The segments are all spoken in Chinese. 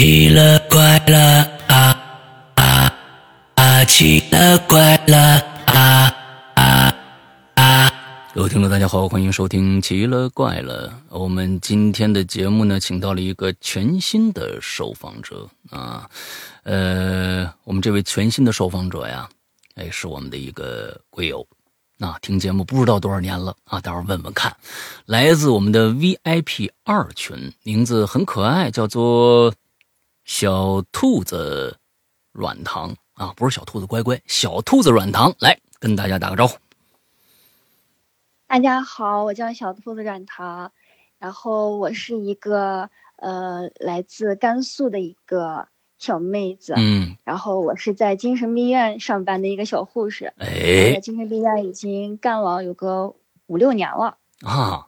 奇了怪了啊啊啊！奇了怪了啊啊啊！各位听众，大家好，欢迎收听《奇了怪了》。我们今天的节目呢，请到了一个全新的受访者啊，呃，我们这位全新的受访者呀，哎，是我们的一个贵友。啊，听节目不知道多少年了啊，待会儿问问看。来自我们的 VIP 二群，名字很可爱，叫做小兔子软糖啊，不是小兔子乖乖，小兔子软糖，来跟大家打个招呼。大家好，我叫小兔子软糖，然后我是一个呃来自甘肃的一个。小妹子，嗯，然后我是在精神病院上班的一个小护士，哎，在精神病院已经干了有个五六年了啊，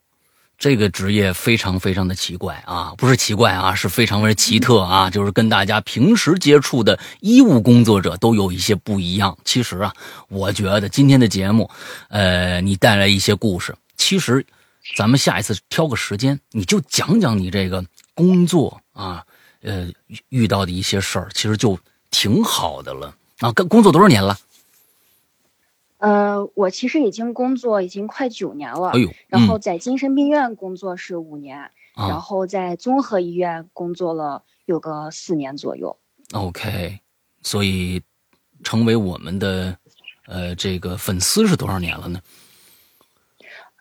这个职业非常非常的奇怪啊，不是奇怪啊，是非常非常奇特啊，就是跟大家平时接触的医务工作者都有一些不一样。其实啊，我觉得今天的节目，呃，你带来一些故事，其实咱们下一次挑个时间，你就讲讲你这个工作啊。呃，遇到的一些事儿，其实就挺好的了啊。跟工作多少年了？呃，我其实已经工作已经快九年了。哎呦，然后在精神病院工作是五年，然后在综合医院工作了有个四年左右。OK，所以成为我们的呃这个粉丝是多少年了呢？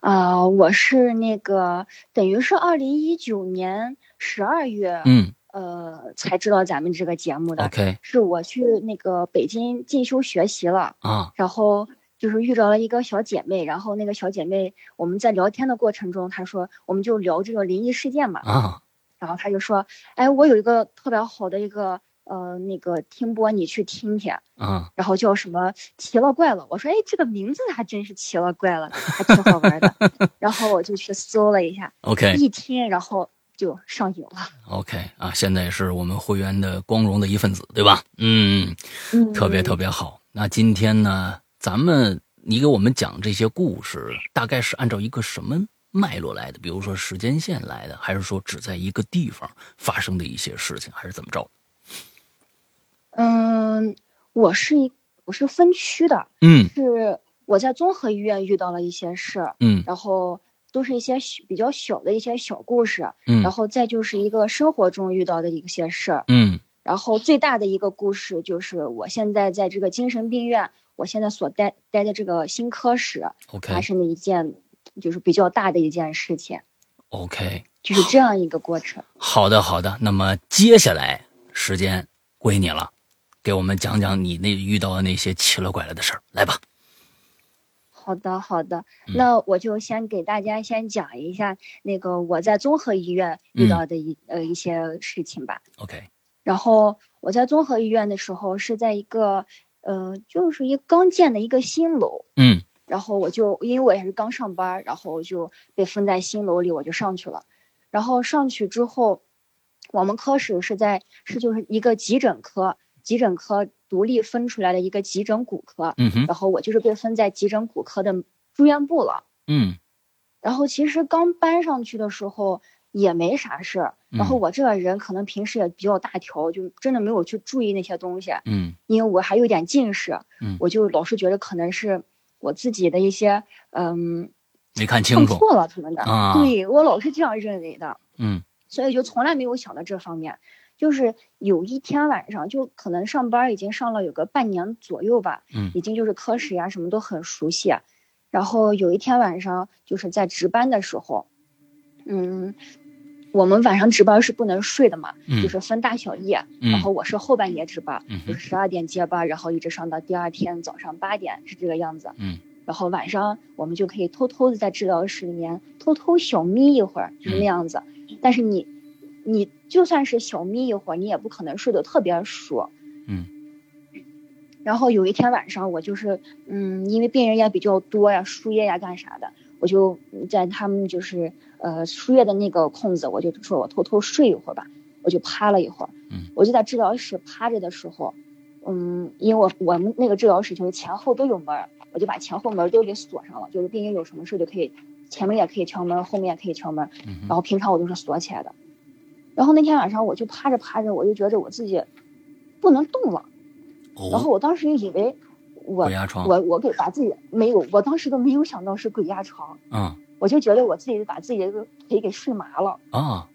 啊，我是那个等于是二零一九年十二月。嗯。呃，才知道咱们这个节目的，OK，是我去那个北京进修学习了啊，然后就是遇着了一个小姐妹，然后那个小姐妹我们在聊天的过程中，她说我们就聊这个灵异事件嘛啊，然后她就说，哎，我有一个特别好的一个呃那个听播，你去听听啊，然后叫什么奇了怪了，我说哎这个名字还真是奇了怪了，还挺好玩的，然后我就去搜了一下，OK，一听然后。就上瘾了。OK 啊，现在是我们会员的光荣的一份子，对吧？嗯，特别特别好。那今天呢，咱们你给我们讲这些故事，大概是按照一个什么脉络来的？比如说时间线来的，还是说只在一个地方发生的一些事情，还是怎么着？嗯，我是一我是分区的，嗯，是我在综合医院遇到了一些事，嗯，然后。都是一些比较小的一些小故事，嗯，然后再就是一个生活中遇到的一些事儿，嗯，然后最大的一个故事就是我现在在这个精神病院，我现在所待待的这个新科室发生的一件就是比较大的一件事情，OK，就是这样一个过程。好的，好的，那么接下来时间归你了，给我们讲讲你那遇到的那些奇了怪了的事儿，来吧。好的，好的，那我就先给大家先讲一下那个我在综合医院遇到的一呃一些事情吧。OK。然后我在综合医院的时候是在一个呃就是一刚建的一个新楼。嗯。然后我就因为我也是刚上班，然后就被分在新楼里，我就上去了。然后上去之后，我们科室是在是就是一个急诊科。急诊科独立分出来的一个急诊骨科，嗯哼，然后我就是被分在急诊骨科的住院部了，嗯，然后其实刚搬上去的时候也没啥事儿，然后我这个人可能平时也比较大条，就真的没有去注意那些东西，嗯，因为我还有点近视，嗯，我就老是觉得可能是我自己的一些嗯没看清楚错了什么的啊，对我老是这样认为的，嗯，所以就从来没有想到这方面。就是有一天晚上，就可能上班已经上了有个半年左右吧，嗯，已经就是科室呀什么都很熟悉。然后有一天晚上，就是在值班的时候，嗯，我们晚上值班是不能睡的嘛，就是分大小夜。然后我是后半夜值班，就是十二点接班，然后一直上到第二天早上八点，是这个样子。嗯，然后晚上我们就可以偷偷的在治疗室里面偷偷小眯一会儿，就是那样子。但是你。你就算是小眯一会儿，你也不可能睡得特别熟。嗯。然后有一天晚上，我就是，嗯，因为病人也比较多呀，输液呀，干啥的，我就在他们就是呃输液的那个空子，我就说我偷偷睡一会儿吧，我就趴了一会儿。嗯。我就在治疗室趴着的时候，嗯，因为我我们那个治疗室就是前后都有门，我就把前后门都给锁上了，就是病人有什么事就可以前面也可以敲门，后面也可以敲门。嗯。然后平常我都是锁起来的。然后那天晚上我就趴着趴着，我就觉着我自己不能动了。然后我当时以为我我我给把自己没有，我当时都没有想到是鬼压床。嗯。我就觉得我自己把自己的腿给睡麻了。啊。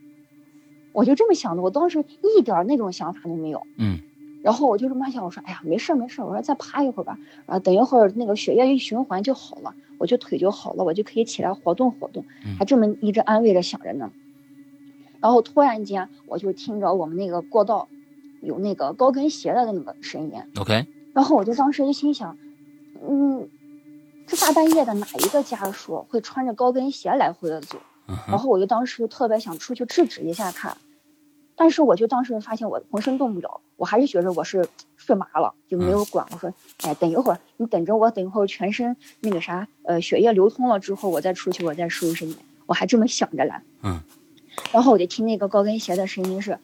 我就这么想的，我当时一点那种想法都没有。嗯。然后我就这么想，我说：“哎呀，没事没事我说：“再趴一会儿吧。”啊，等一会儿那个血液一循环就好了，我就腿就好了，我就可以起来活动活动。还这么一直安慰着想着呢。然后突然间，我就听着我们那个过道有那个高跟鞋的那个声音。OK。然后我就当时就心想，嗯，这大半夜的哪一个家属会穿着高跟鞋来回的走？然后我就当时特别想出去制止一下他。但是我就当时发现我浑身动不了，我还是觉着我是睡麻了，就没有管。我说，哎，等一会儿，你等着我，等一会儿全身那个啥，呃，血液流通了之后，我再出去，我再收拾你。我还这么想着来。嗯。然后我就听那个高跟鞋的声音是，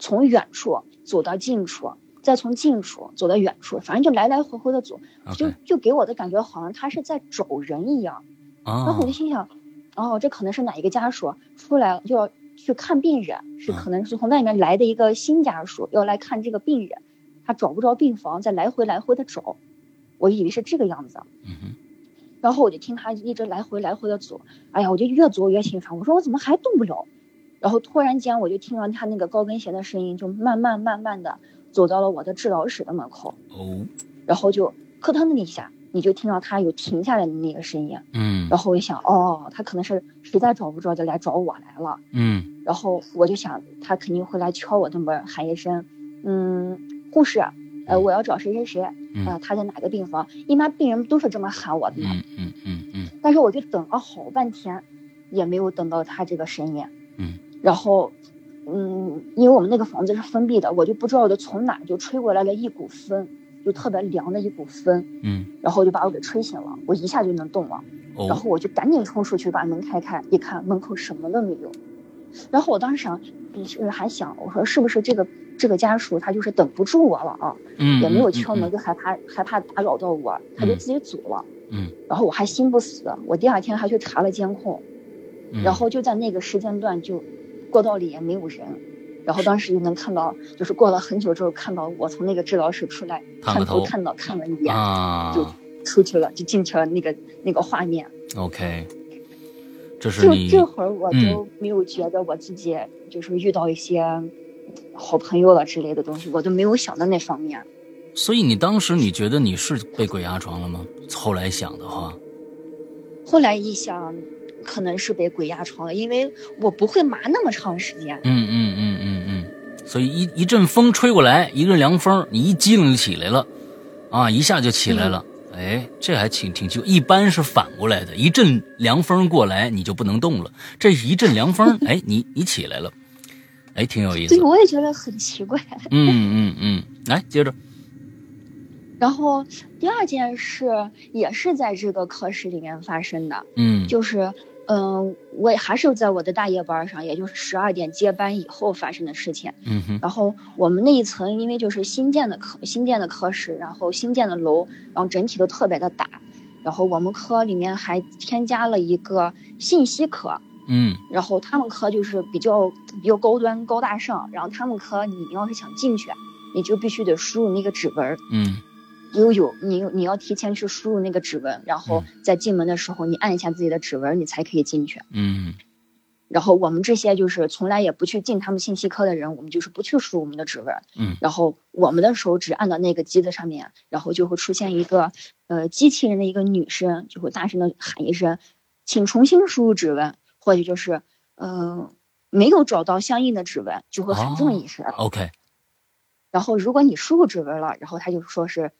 从远处走到近处，再从近处走到远处，反正就来来回回的走，就就给我的感觉好像他是在找人一样。然后我就心想，哦，这可能是哪一个家属出来就要。去看病人是可能是从外面来的一个新家属要来看这个病人，他找不着病房，再来回来回的找，我以为是这个样子，嗯然后我就听他一直来回来回的走，哎呀，我就越走越心烦，我说我怎么还动不了？然后突然间我就听到他那个高跟鞋的声音，就慢慢慢慢的走到了我的治疗室的门口，哦，然后就咯噔的一下。你就听到他有停下来的那个声音，嗯，然后我一想，哦，他可能是实在找不着就来找我来了，嗯，然后我就想他肯定会来敲我的门，喊一声，嗯，护士，呃，我要找谁谁谁，呃，他在哪个病房？一般病人都是这么喊我的，嗯嗯嗯嗯，但是我就等了好半天，也没有等到他这个声音，嗯，然后，嗯，因为我们那个房子是封闭的，我就不知道的从哪就吹过来了一股风。就特别凉的一股风，嗯，然后就把我给吹醒了，我一下就能动了，然后我就赶紧冲出去把门开开，一看门口什么都没有，然后我当时想，是还想我说是不是这个这个家属他就是等不住我了啊，嗯，也没有敲门，就害怕害怕打扰到我，他就自己走了，嗯，然后我还心不死，我第二天还去查了监控，然后就在那个时间段就过道里也没有人。然后当时就能看到，就是过了很久之后看到我从那个治疗室出来，探头看到看了一眼，就出去了，就进去了那个那个画面。OK，这是就这会儿我都没有觉得我自己就是遇到一些好朋友了之类的东西，我都没有想到那方面。所以你当时你觉得你是被鬼压床了吗？后来想的话，后来一想。可能是被鬼压床了，因为我不会麻那么长时间。嗯嗯嗯嗯嗯，所以一一阵风吹过来，一阵凉风，你一激灵就起来了，啊，一下就起来了。哎，这还挺挺就，一般是反过来的，一阵凉风过来你就不能动了，这一阵凉风，哎，你你起来了，哎，挺有意思。对，我也觉得很奇怪。嗯嗯嗯，来接着。然后第二件事也是在这个科室里面发生的。嗯，就是。嗯，我也还是在我的大夜班上，也就是十二点接班以后发生的事情。嗯哼。然后我们那一层因为就是新建的科，新建的科室，然后新建的楼，然后整体都特别的大。然后我们科里面还添加了一个信息科。嗯。然后他们科就是比较比较高端高大上，然后他们科你要是想进去，你就必须得输入那个指纹。嗯。有有，你你要提前去输入那个指纹，然后在进门的时候你按一下自己的指纹，你才可以进去。嗯。然后我们这些就是从来也不去进他们信息科的人，我们就是不去输我们的指纹。嗯。然后我们的手指按到那个机子上面，然后就会出现一个呃机器人的一个女声，就会大声的喊一声，请重新输入指纹，或者就是嗯没有找到相应的指纹，就会喊这么一声。OK。然后如果你输入指纹了，然后他就说是。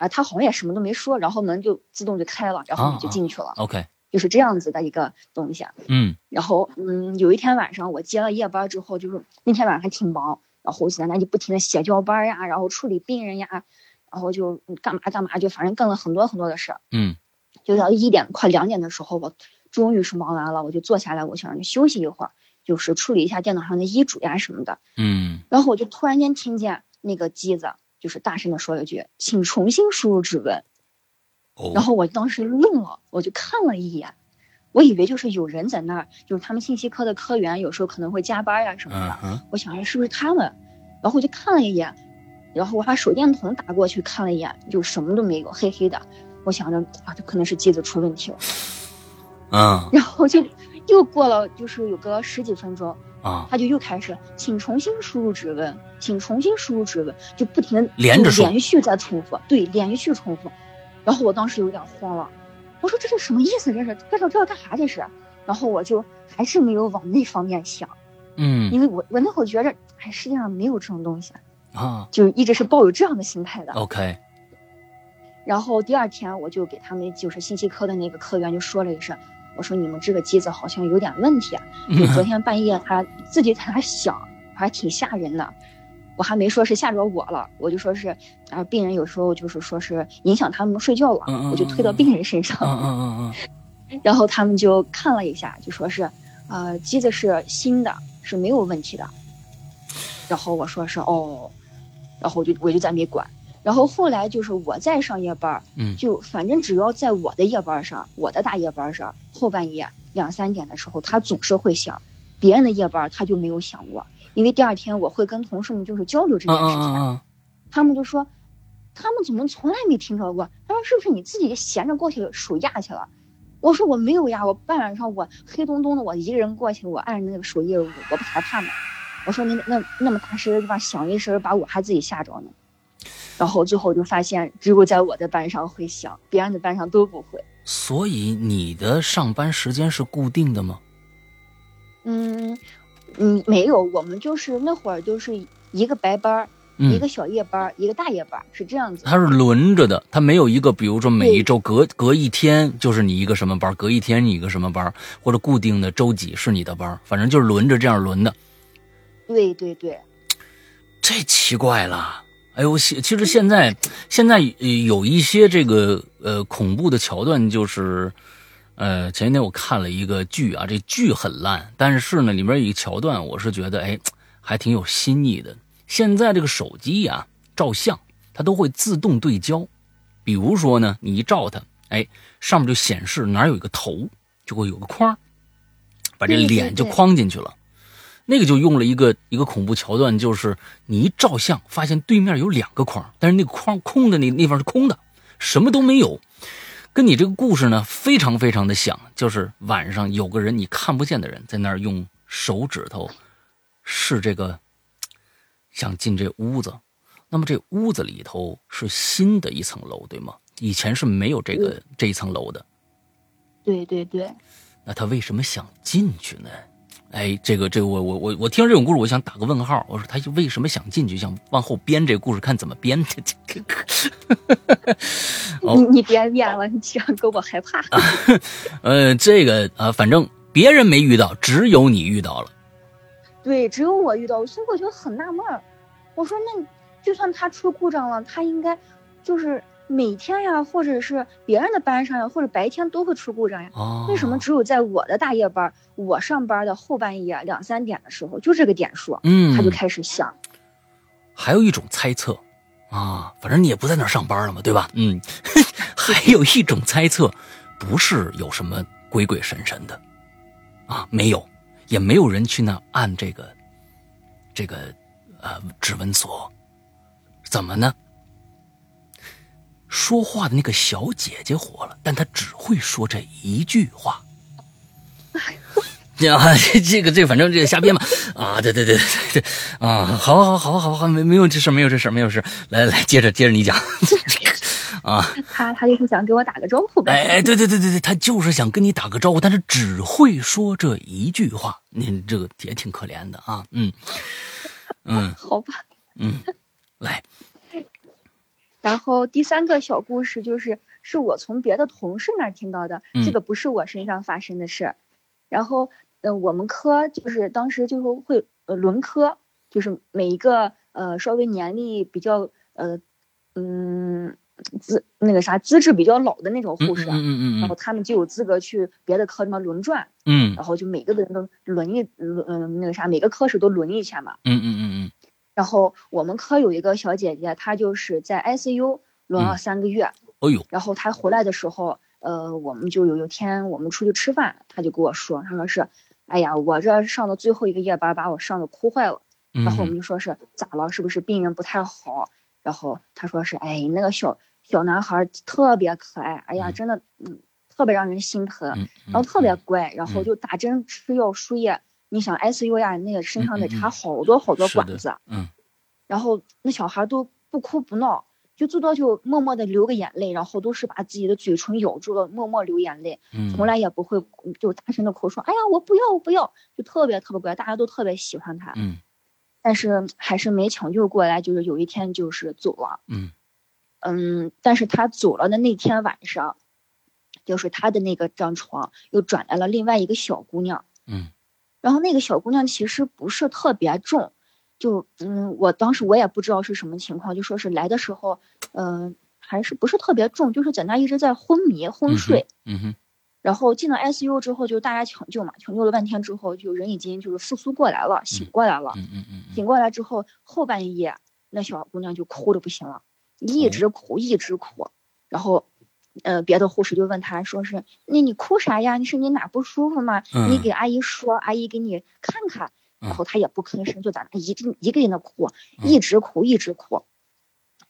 啊，他好像也什么都没说，然后门就自动就开了，然后你就进去了。OK，就是这样子的一个东西。嗯，然后嗯，有一天晚上我接了夜班之后，就是那天晚上还挺忙，然后现在就不停的写交班呀，然后处理病人呀，然后就干嘛干嘛，就反正干了很多很多的事儿。嗯，就到一点快两点的时候，我终于是忙完了，我就坐下来，我想休息一会儿，就是处理一下电脑上的医嘱呀什么的。嗯，然后我就突然间听见那个机子。就是大声的说了句：“请重新输入指纹。”然后我当时愣了，我就看了一眼，我以为就是有人在那儿，就是他们信息科的科员有时候可能会加班呀什么的。我想着是不是他们，然后我就看了一眼，然后我把手电筒打过去看了一眼，就什么都没有，黑黑的。我想着啊，这可能是机子出问题了。嗯。然后就又过了，就是有个十几分钟啊，他就又开始，请重新输入指纹，请重新输入指纹，就不停连着连续在重复，对，连续重复。然后我当时有点慌了。我说这是什么意思？这是这这这要干啥？这是，然后我就还是没有往那方面想，嗯，因为我我那会儿觉着，哎，世界上没有这种东西啊，就一直是抱有这样的心态的。OK。然后第二天我就给他们就是信息科的那个科员就说了一声，我说你们这个机子好像有点问题，就昨天半夜他自己在那响，还挺吓人的。我还没说是吓着我了，我就说是，啊，病人有时候就是说是影响他们睡觉了，我就推到病人身上。嗯嗯嗯。然后他们就看了一下，就说是，呃，机子是新的，是没有问题的。然后我说是哦，然后我就我就再没管。然后后来就是我在上夜班，嗯，就反正只要在我的夜班上，我的大夜班上，后半夜两三点的时候，他总是会响，别人的夜班他就没有响过。因为第二天我会跟同事们就是交流这件事情，他们就说，他们怎么从来没听说过？他说是不是你自己闲着过去数压去了？我说我没有呀，我半晚上我黑咚咚的，我一个人过去，我按着那个数页，我不害怕吗？我说那那那么大声的地方响一声，把我还自己吓着呢。然后最后就发现，只有在我的班上会响，别人的班上都不会。所以你的上班时间是固定的吗？嗯。嗯，没有，我们就是那会儿就是一个白班一个小夜班一个大夜班是这样子。它是轮着的，它没有一个，比如说每一周隔隔一天就是你一个什么班隔一天你一个什么班或者固定的周几是你的班反正就是轮着这样轮的。对对对，这奇怪了，哎呦，其实现在现在有一些这个呃恐怖的桥段就是。呃，前几天我看了一个剧啊，这剧很烂，但是呢，里面有一个桥段，我是觉得哎，还挺有新意的。现在这个手机呀，照相它都会自动对焦，比如说呢，你一照它，哎，上面就显示哪有一个头，就会有个框，把这脸就框进去了。那个就用了一个一个恐怖桥段，就是你一照相，发现对面有两个框，但是那个框空的那那方是空的，什么都没有。跟你这个故事呢，非常非常的像，就是晚上有个人你看不见的人在那儿用手指头是这个想进这屋子，那么这屋子里头是新的一层楼，对吗？以前是没有这个这一层楼的。对对对。那他为什么想进去呢？哎，这个这个我我我我听这种故事，我想打个问号。我说他为什么想进去？想往后编这个故事，看怎么编的。你你别编了，你这样给我害怕。呃，这个啊，反正别人没遇到，只有你遇到了。对，只有我遇到，所以我就很纳闷儿。我说那就算他出故障了，他应该就是。每天呀，或者是别人的班上呀，或者白天都会出故障呀。为什么只有在我的大夜班，我上班的后半夜两三点的时候，就这个点数，嗯，他就开始响。还有一种猜测，啊，反正你也不在那儿上班了嘛，对吧？嗯，还有一种猜测，不是有什么鬼鬼神神的，啊，没有，也没有人去那按这个，这个，呃，指纹锁，怎么呢？说话的那个小姐姐火了，但她只会说这一句话。啊，这这个这反正这瞎编嘛。啊，对对对对对，啊，好好好好好，没没有这事没有这事没有事。来来，接着接着你讲。啊，他他就是想给我打个招呼呗。哎哎，对对对对对，他就是想跟你打个招呼，但是只会说这一句话。您这个也挺可怜的啊。嗯嗯，好吧。嗯，来。然后第三个小故事就是，是我从别的同事那儿听到的，这个不是我身上发生的事。然后，呃，我们科就是当时就是会呃轮科，就是每一个呃稍微年龄比较呃嗯资那个啥资质比较老的那种护士，嗯嗯嗯，然后他们就有资格去别的科里面轮转，嗯，然后就每个人都轮一轮嗯那个啥每个科室都轮一下嘛，嗯嗯嗯嗯。然后我们科有一个小姐姐，她就是在 ICU 轮了三个月。哎呦！然后她回来的时候，呃，我们就有一天我们出去吃饭，她就跟我说，她说是，哎呀，我这上的最后一个夜班把我上的哭坏了。然后我们就说是咋了？是不是病人不太好？然后她说是，哎，那个小小男孩特别可爱，哎呀，真的，嗯，特别让人心疼，然后特别乖，然后就打针吃药输液。你想 ICU 呀，那个身上得插好多好多管子，嗯，然后那小孩都不哭不闹，就最多就默默的流个眼泪，然后都是把自己的嘴唇咬住了，默默流眼泪，从来也不会就大声的哭说，哎呀，我不要我不要，就特别特别乖，大家都特别喜欢他，嗯。但是还是没抢救过来，就是有一天就是走了。嗯，嗯，但是他走了的那天晚上，就是他的那个张床又转来了另外一个小姑娘。嗯，然后那个小姑娘其实不是特别重，就嗯，我当时我也不知道是什么情况，就说是来的时候，嗯，还是不是特别重，就是在那一直在昏迷昏睡。嗯哼。然后进了 ICU 之后，就大家抢救嘛，抢救了半天之后，就人已经就是复苏过来了，醒过来了。嗯嗯嗯。醒过来之后，后半夜那小姑娘就哭的不行了，一直哭一直哭。然后，呃，别的护士就问他说是，那你哭啥呀？你是你哪不舒服吗？你给阿姨说，阿姨给你看看。然后他也不吭声，就在那一一个人的哭，一直哭一直哭。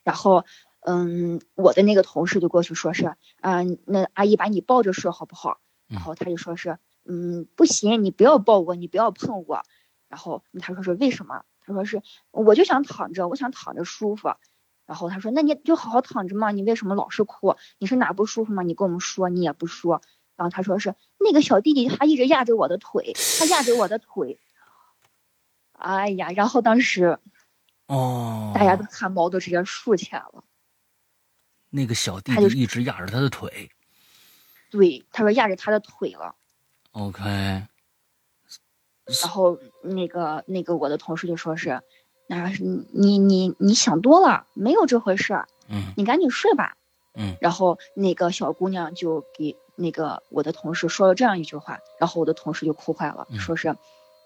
然后。嗯，我的那个同事就过去说是，啊，那阿姨把你抱着睡好不好？然后他就说是，嗯，不行，你不要抱我，你不要碰我。然后他说是为什么？他说是，我就想躺着，我想躺着舒服。然后他说，那你就好好躺着嘛，你为什么老是哭？你是哪不舒服吗？你跟我们说，你也不说。然后他说是，那个小弟弟他一直压着我的腿，他压着我的腿。哎呀，然后当时，哦，大家都汗毛都直接竖起来了。那个小弟弟一直压着他的腿，对，他说压着他的腿了。OK。然后那个那个我的同事就说是，那是你你你想多了，没有这回事儿。嗯。你赶紧睡吧。嗯。然后那个小姑娘就给那个我的同事说了这样一句话，然后我的同事就哭坏了，说是，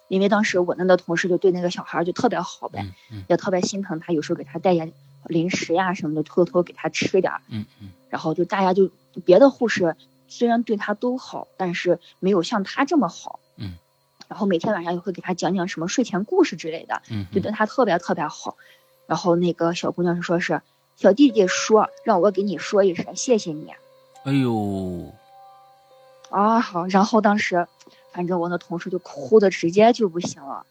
因为当时我那个同事就对那个小孩就特别好呗，也特别心疼他，有时候给他带点。零食呀什么的，偷偷给他吃点儿。嗯嗯。然后就大家就别的护士虽然对他都好，但是没有像他这么好。嗯。然后每天晚上也会给他讲讲什么睡前故事之类的。嗯。就对他特别特别好。然后那个小姑娘就说是小弟弟说让我给你说一声谢谢你。哎呦。啊好，然后当时反正我那同事就哭的直接就不行了。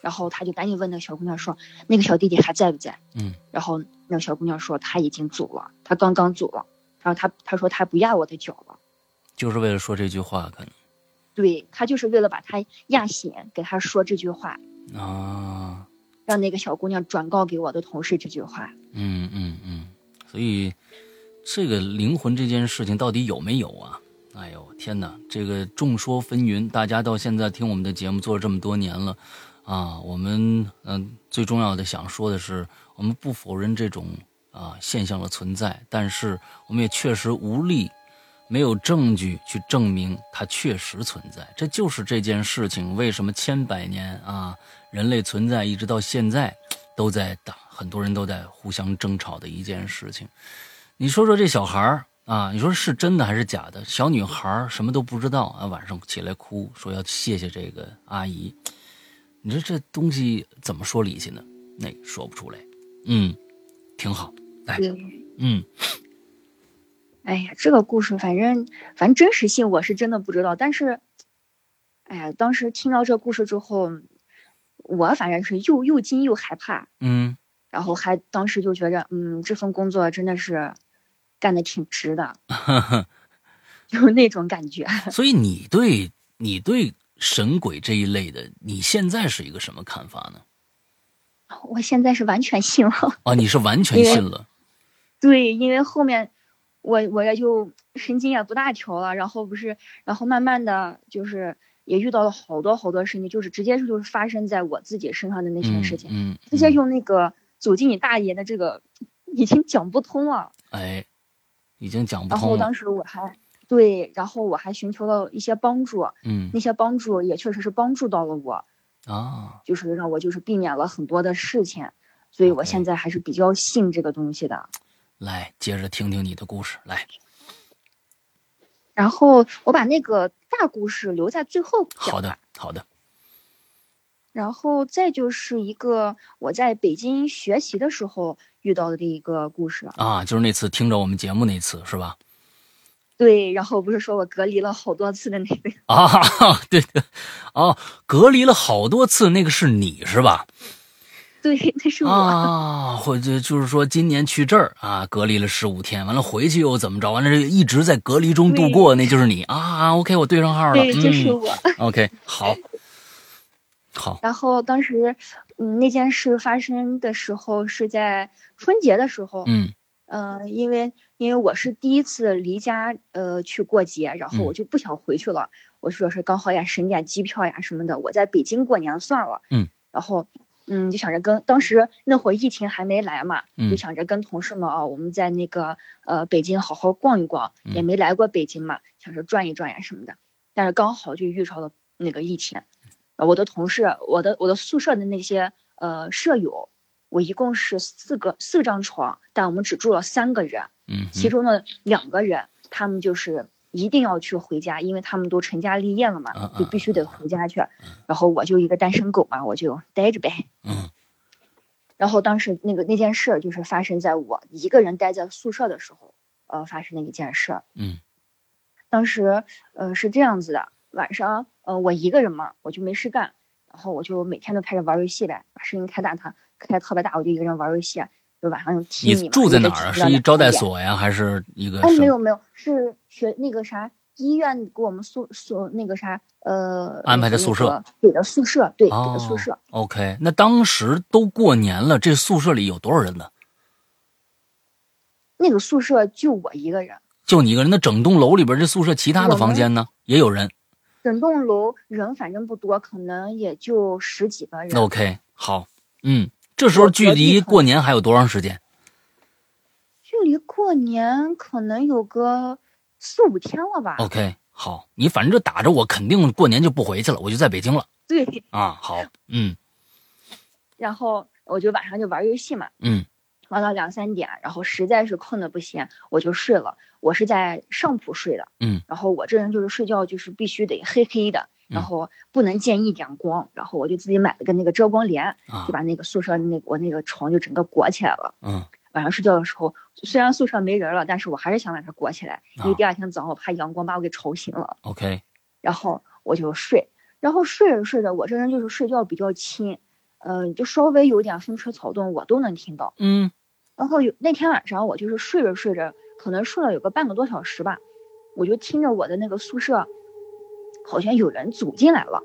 然后他就赶紧问那个小姑娘说：“那个小弟弟还在不在？”嗯。然后那个小姑娘说：“他已经走了，他刚刚走了。”然后他他说他不压我的脚了，就是为了说这句话，可能。对他就是为了把他压醒，给他说这句话啊，让那个小姑娘转告给我的同事这句话。嗯嗯嗯，所以这个灵魂这件事情到底有没有啊？哎呦天哪，这个众说纷纭。大家到现在听我们的节目做了这么多年了。啊，我们嗯，最重要的想说的是，我们不否认这种啊现象的存在，但是我们也确实无力，没有证据去证明它确实存在。这就是这件事情为什么千百年啊，人类存在一直到现在，都在打，很多人都在互相争吵的一件事情。你说说这小孩儿啊，你说是真的还是假的？小女孩什么都不知道啊，晚上起来哭说要谢谢这个阿姨。你说这东西怎么说理去呢？那说不出来。嗯，挺好。来，嗯，哎呀，这个故事反正反正真实性我是真的不知道，但是，哎呀，当时听到这故事之后，我反正是又又惊又害怕。嗯，然后还当时就觉着，嗯，这份工作真的是干的挺值的，就是那种感觉。所以你对你对。神鬼这一类的，你现在是一个什么看法呢？我现在是完全信了啊！你是完全信了？对，因为后面我我也就神经也不大调了，然后不是，然后慢慢的就是也遇到了好多好多事情，就是直接是就是发生在我自己身上的那些事情，嗯，直接用那个走进你大爷的这个已经讲不通了，哎，已经讲不通。然后当时我还。对，然后我还寻求了一些帮助，嗯，那些帮助也确实是帮助到了我，啊，就是让我就是避免了很多的事情，所以我现在还是比较信这个东西的。来，接着听听你的故事，来。然后我把那个大故事留在最后讲。好的，好的。然后再就是一个我在北京学习的时候遇到的这一个故事啊，就是那次听着我们节目那次是吧？对，然后不是说我隔离了好多次的那个 啊，对对，哦，隔离了好多次，那个是你是吧？对，那是我啊，或者就是说今年去这儿啊，隔离了十五天，完了回去又怎么着？完了一直在隔离中度过，那就是你啊。OK，我对上号了，对，就是我。OK，好，好。然后当时，嗯，那件事发生的时候是在春节的时候，嗯，呃，因为因为我是第一次离家呃去过节，然后我就不想回去了，我说是刚好也省点机票呀什么的，我在北京过年算了，嗯，然后。嗯，就想着跟当时那会儿疫情还没来嘛，就想着跟同事们啊，我们在那个呃北京好好逛一逛，也没来过北京嘛，想着转一转呀什么的。但是刚好就遇上了那个疫情，我的同事，我的我的宿舍的那些呃舍友，我一共是四个四张床，但我们只住了三个人，嗯，其中的两个人他们就是。一定要去回家，因为他们都成家立业了嘛，就必须得回家去。然后我就一个单身狗嘛，我就待着呗。嗯。然后当时那个那件事就是发生在我一个人待在宿舍的时候，呃，发生的一件事。嗯。当时呃是这样子的，晚上呃我一个人嘛，我就没事干，然后我就每天都开始玩游戏呗，把声音开大，它开特别大，我就一个人玩游戏。就晚上踢你住在哪儿啊？是一招待所呀，还是一个？哎，没有没有，是学那个啥医院给我们宿宿那个啥呃安排的宿舍，给的宿舍，对，给的宿舍。OK，那当时都过年了，这宿舍里有多少人呢？那个宿舍就我一个人，就你一个人。那整栋楼里边这宿舍其他的房间呢，也有人。整栋楼人反正不多，可能也就十几个人。OK，好，嗯。这时候距离过年还有多长时间？距离过年可能有个四五天了吧。OK，好，你反正就打着我肯定过年就不回去了，我就在北京了。对啊，好，嗯。然后我就晚上就玩游戏嘛，嗯，玩到两三点，然后实在是困的不行，我就睡了。我是在上铺睡的，嗯，然后我这人就是睡觉就是必须得黑黑的。然后不能见一点光，然后我就自己买了个那个遮光帘，就把那个宿舍那我那个床就整个裹起来了。嗯，晚上睡觉的时候，虽然宿舍没人了，但是我还是想把它裹起来，因为第二天早上我怕阳光把我给吵醒了。OK，然后我就睡，然后睡着睡着，我这人就是睡觉比较轻，嗯，就稍微有点风吹草动我都能听到。嗯，然后有那天晚上我就是睡着睡着，可能睡了有个半个多小时吧，我就听着我的那个宿舍。好像有人走进来了，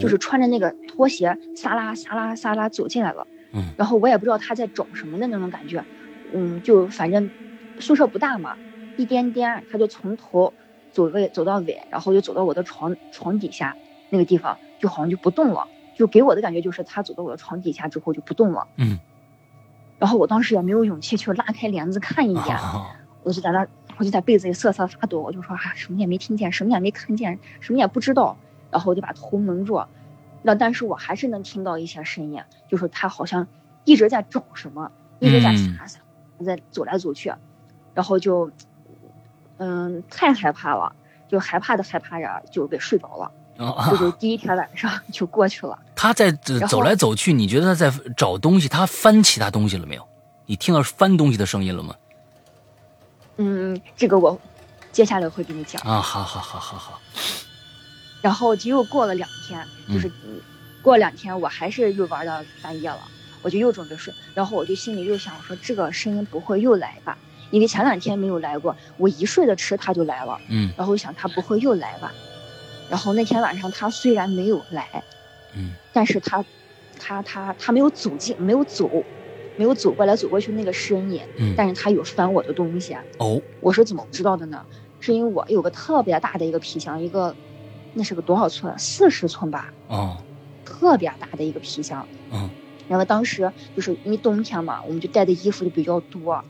就是穿着那个拖鞋，撒拉撒拉撒拉走进来了。嗯，然后我也不知道他在找什么的那种感觉，嗯，就反正宿舍不大嘛，一颠颠，他就从头走位走到尾，然后就走到我的床床底下那个地方，就好像就不动了，就给我的感觉就是他走到我的床底下之后就不动了。嗯，然后我当时也没有勇气去拉开帘子看一眼，我就在那。我就在被子里瑟瑟发抖，我就说啊，什么也没听见，什么也没看见，什么也不知道。然后我就把头蒙住，那但是我还是能听到一些声音，就是他好像一直在找什么，一直在在走来走去，然后就，嗯，太害怕了，就害怕的害怕着，就给睡着了。就就第一天晚上就过去了。他在走来走去，你觉得他在找东西？他翻其他东西了没有？你听到翻东西的声音了吗？嗯，这个我接下来会给你讲啊，好好好好好。然后就又过了两天，就是过两天我还是又玩到半夜了，我就又准备睡，然后我就心里又想我说这个声音不会又来吧？因为前两天没有来过，我一睡得迟他就来了，嗯，然后想他不会又来吧？然后那天晚上他虽然没有来，嗯，但是他他他他没有走进，没有走。没有走过来走过去那个身影，嗯，但是他有翻我的东西哦。我是怎么知道的呢？是因为我有个特别大的一个皮箱，一个那是个多少寸？四十寸吧。哦，特别大的一个皮箱。嗯，然后当时就是因为冬天嘛，我们就带的衣服就比较多，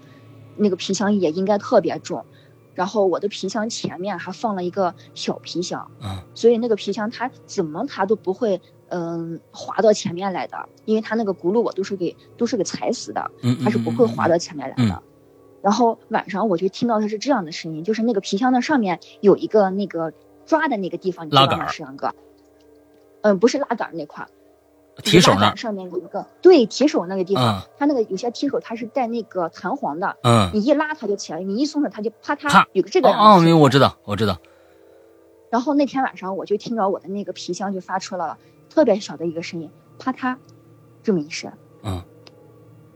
那个皮箱也应该特别重。然后我的皮箱前面还放了一个小皮箱，嗯，所以那个皮箱它怎么它都不会。嗯，滑到前面来的，因为它那个轱辘我都是给都是给踩死的，它是不会滑到前面来的。然后晚上我就听到的是这样的声音，就是那个皮箱的上面有一个那个抓的那个地方，你知道吗，石阳哥？嗯，不是拉杆那块，提手那上面有一个，对，提手那个地方，它那个有些提手它是带那个弹簧的，嗯，你一拉它就起来，你一松手它就啪嗒，有个这个哦，哦，我知道，我知道。然后那天晚上我就听着我的那个皮箱就发出了特别小的一个声音，啪嗒，这么一声，嗯，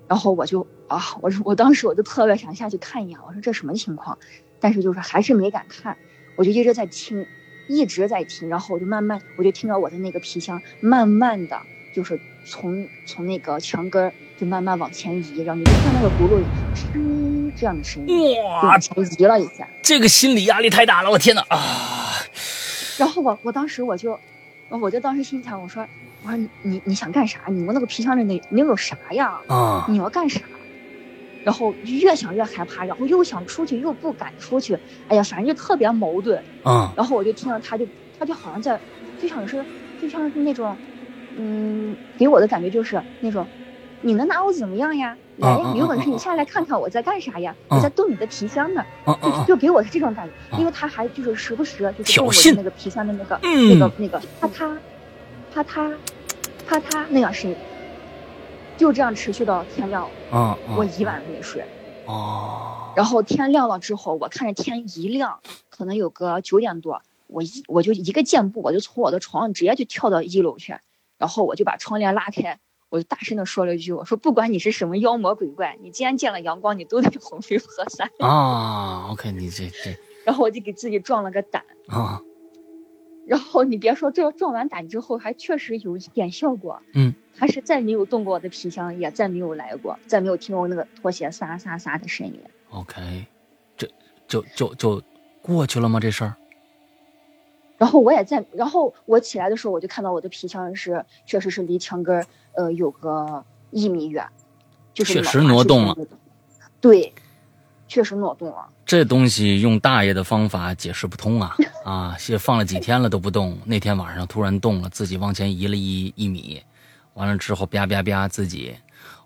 然后我就啊，我说我当时我就特别想下去看一眼，我说这什么情况，但是就是还是没敢看，我就一直在听。一直在听，然后我就慢慢，我就听到我的那个皮箱慢慢的就是从从那个墙根儿就慢慢往前移，然后你就看那个轱辘吱这样的声音，哇，往前移了一下。这个心理压力太大了，我天哪啊！然后我我当时我就，我就当时心想，我说我说你你你想干啥？你们那个皮箱里那能有啥呀？啊，你要干啥？然后越想越害怕，然后又想出去又不敢出去，哎呀，反正就特别矛盾。啊。然后我就听到他就他就好像在，就像是就像是那种，嗯，给我的感觉就是那种，你能拿我怎么样呀？来呀，有本事你下来看看我在干啥呀？我在动你的皮箱呢。就就给我是这种感觉，因为他还就是时不时就是动我的那个皮箱的那个那个那个啪嗒，啪嗒，啪嗒那样声音。就这样持续到天亮，嗯，我一晚没睡，哦，然后天亮了之后，我看着天一亮，可能有个九点多，我一我就一个箭步，我就从我的床上直接就跳到一楼去，然后我就把窗帘拉开，我就大声的说了一句，我说不管你是什么妖魔鬼怪，你既然见了阳光，你都得魂飞魄散啊！OK，你这这，然后我就给自己壮了个胆啊。然后你别说，这壮完胆之后，还确实有一点效果。嗯，他是再没有动过我的皮箱，也再没有来过，再没有听过那个拖鞋沙沙沙的声音。OK，这就就就过去了吗？这事儿？然后我也在，然后我起来的时候，我就看到我的皮箱是，确实是离墙根呃有个一米远，就是确实挪动了。对。确实挪动了，这东西用大爷的方法解释不通啊！啊，放了几天了都不动，那天晚上突然动了，自己往前移了一一米，完了之后吧吧吧自己，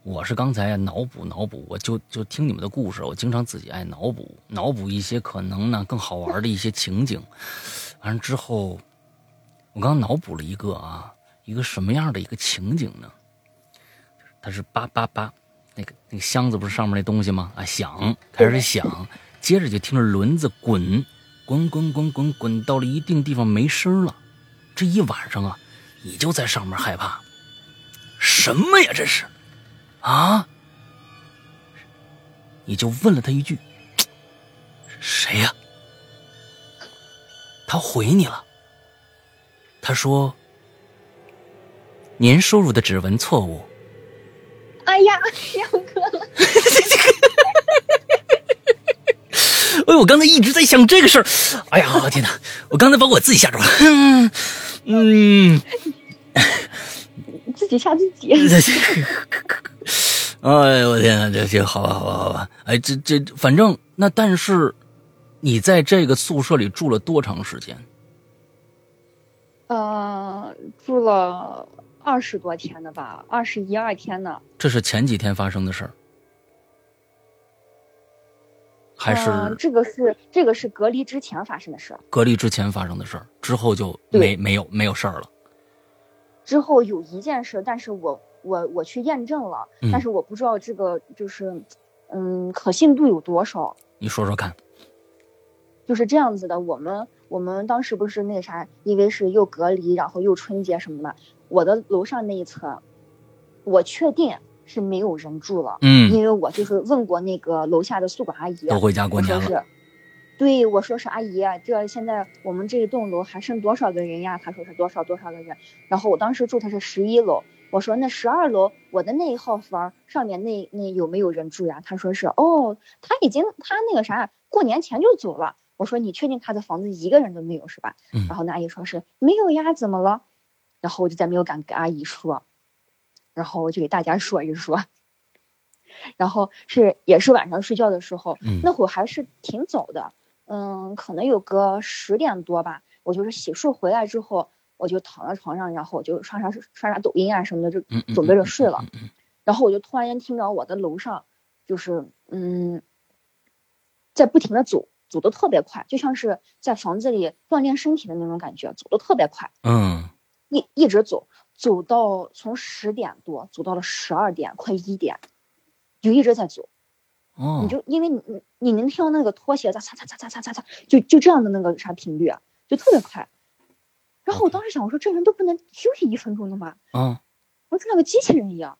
我是刚才脑补脑补，我就就听你们的故事，我经常自己爱脑补脑补一些可能呢更好玩的一些情景，完了之后，我刚脑补了一个啊，一个什么样的一个情景呢？它是叭叭叭。那个那个箱子不是上面那东西吗？啊，响，开始响，接着就听着轮子滚，滚滚滚滚滚到了一定地方没声了。这一晚上啊，你就在上面害怕，什么呀这是？啊？你就问了他一句：“谁呀？”他回你了，他说：“您输入的指纹错误。” 哎呀，两个了！哎，我刚才一直在想这个事儿。哎呀，天哪！我刚才把我自己吓着了。嗯，自己吓自己。哎呦，我天哪！这这好吧，好吧，好吧。哎，这这，反正那，但是你在这个宿舍里住了多长时间？呃，住了。二十多天的吧，二十一二天呢。这是前几天发生的事儿，还是这个是这个是隔离之前发生的事儿？隔离之前发生的事儿，之后就没没有没有事儿了。之后有一件事，但是我我我去验证了，但是我不知道这个就是嗯可信度有多少。你说说看。就是这样子的，我们我们当时不是那啥，因为是又隔离，然后又春节什么的。我的楼上那一层，我确定是没有人住了。嗯，因为我就是问过那个楼下的宿管阿姨，都回家过年了。对，我说是阿姨，这现在我们这一栋楼还剩多少个人呀？她说是多少多少个人。然后我当时住的是十一楼，我说那十二楼我的那一号房上面那那有没有人住呀？她说是哦，他已经他那个啥过年前就走了。我说你确定他的房子一个人都没有是吧？嗯。然后那阿姨说是没有呀，怎么了？然后我就再没有敢跟阿姨说，然后我就给大家说一说。然后是也是晚上睡觉的时候，那会儿还是挺早的，嗯，可能有个十点多吧。我就是洗漱回来之后，我就躺在床上，然后我就刷刷刷刷抖音啊什么的，就准备着睡了。然后我就突然间听到我的楼上，就是嗯，在不停的走，走的特别快，就像是在房子里锻炼身体的那种感觉，走的特别快。嗯，一一直走，走到从十点多走到了十二点，快一点，就一直在走。哦，你就因为你你你能听到那个拖鞋在擦擦擦擦擦擦擦，就就这样的那个啥频率，就特别快。然后我当时想，我说这人都不能休息一分钟的吗？啊，我说像个机器人一样。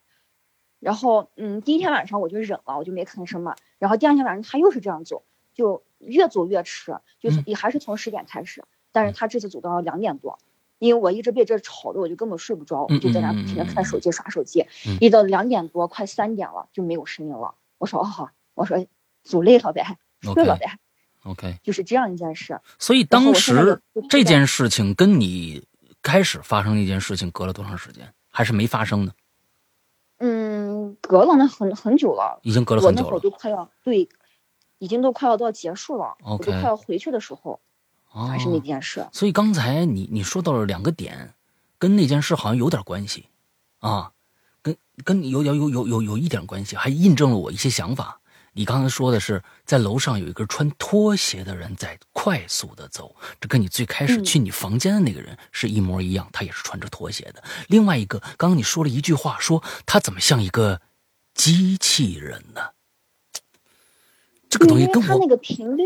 然后嗯，第一天晚上我就忍了，我就没吭声嘛。然后第二天晚上他又是这样走，就越走越迟，就是也还是从十点开始，但是他这次走到两点多，因为我一直被这吵的，我就根本睡不着，就在那不停的看手机耍手机，一到两点多快三点了就没有声音了。我说哦好，我说走累了呗，睡了呗。OK，就是这样一件事。所以当时这件事情跟你开始发生那件事情隔了多长时间？还是没发生呢？嗯，隔了那很很久了，已经隔了很久了。我那会儿都快要对，已经都快要到结束了，我都快要回去的时候，还是那件事。所以刚才你你说到了两个点，跟那件事好像有点关系，啊，跟跟有有有有有有一点关系，还印证了我一些想法。你刚才说的是在楼上有一个穿拖鞋的人在快速的走，这跟你最开始去你房间的那个人是一模一样，他也是穿着拖鞋的。另外一个，刚刚你说了一句话，说他怎么像一个机器人呢？这个东西跟我他那个频率，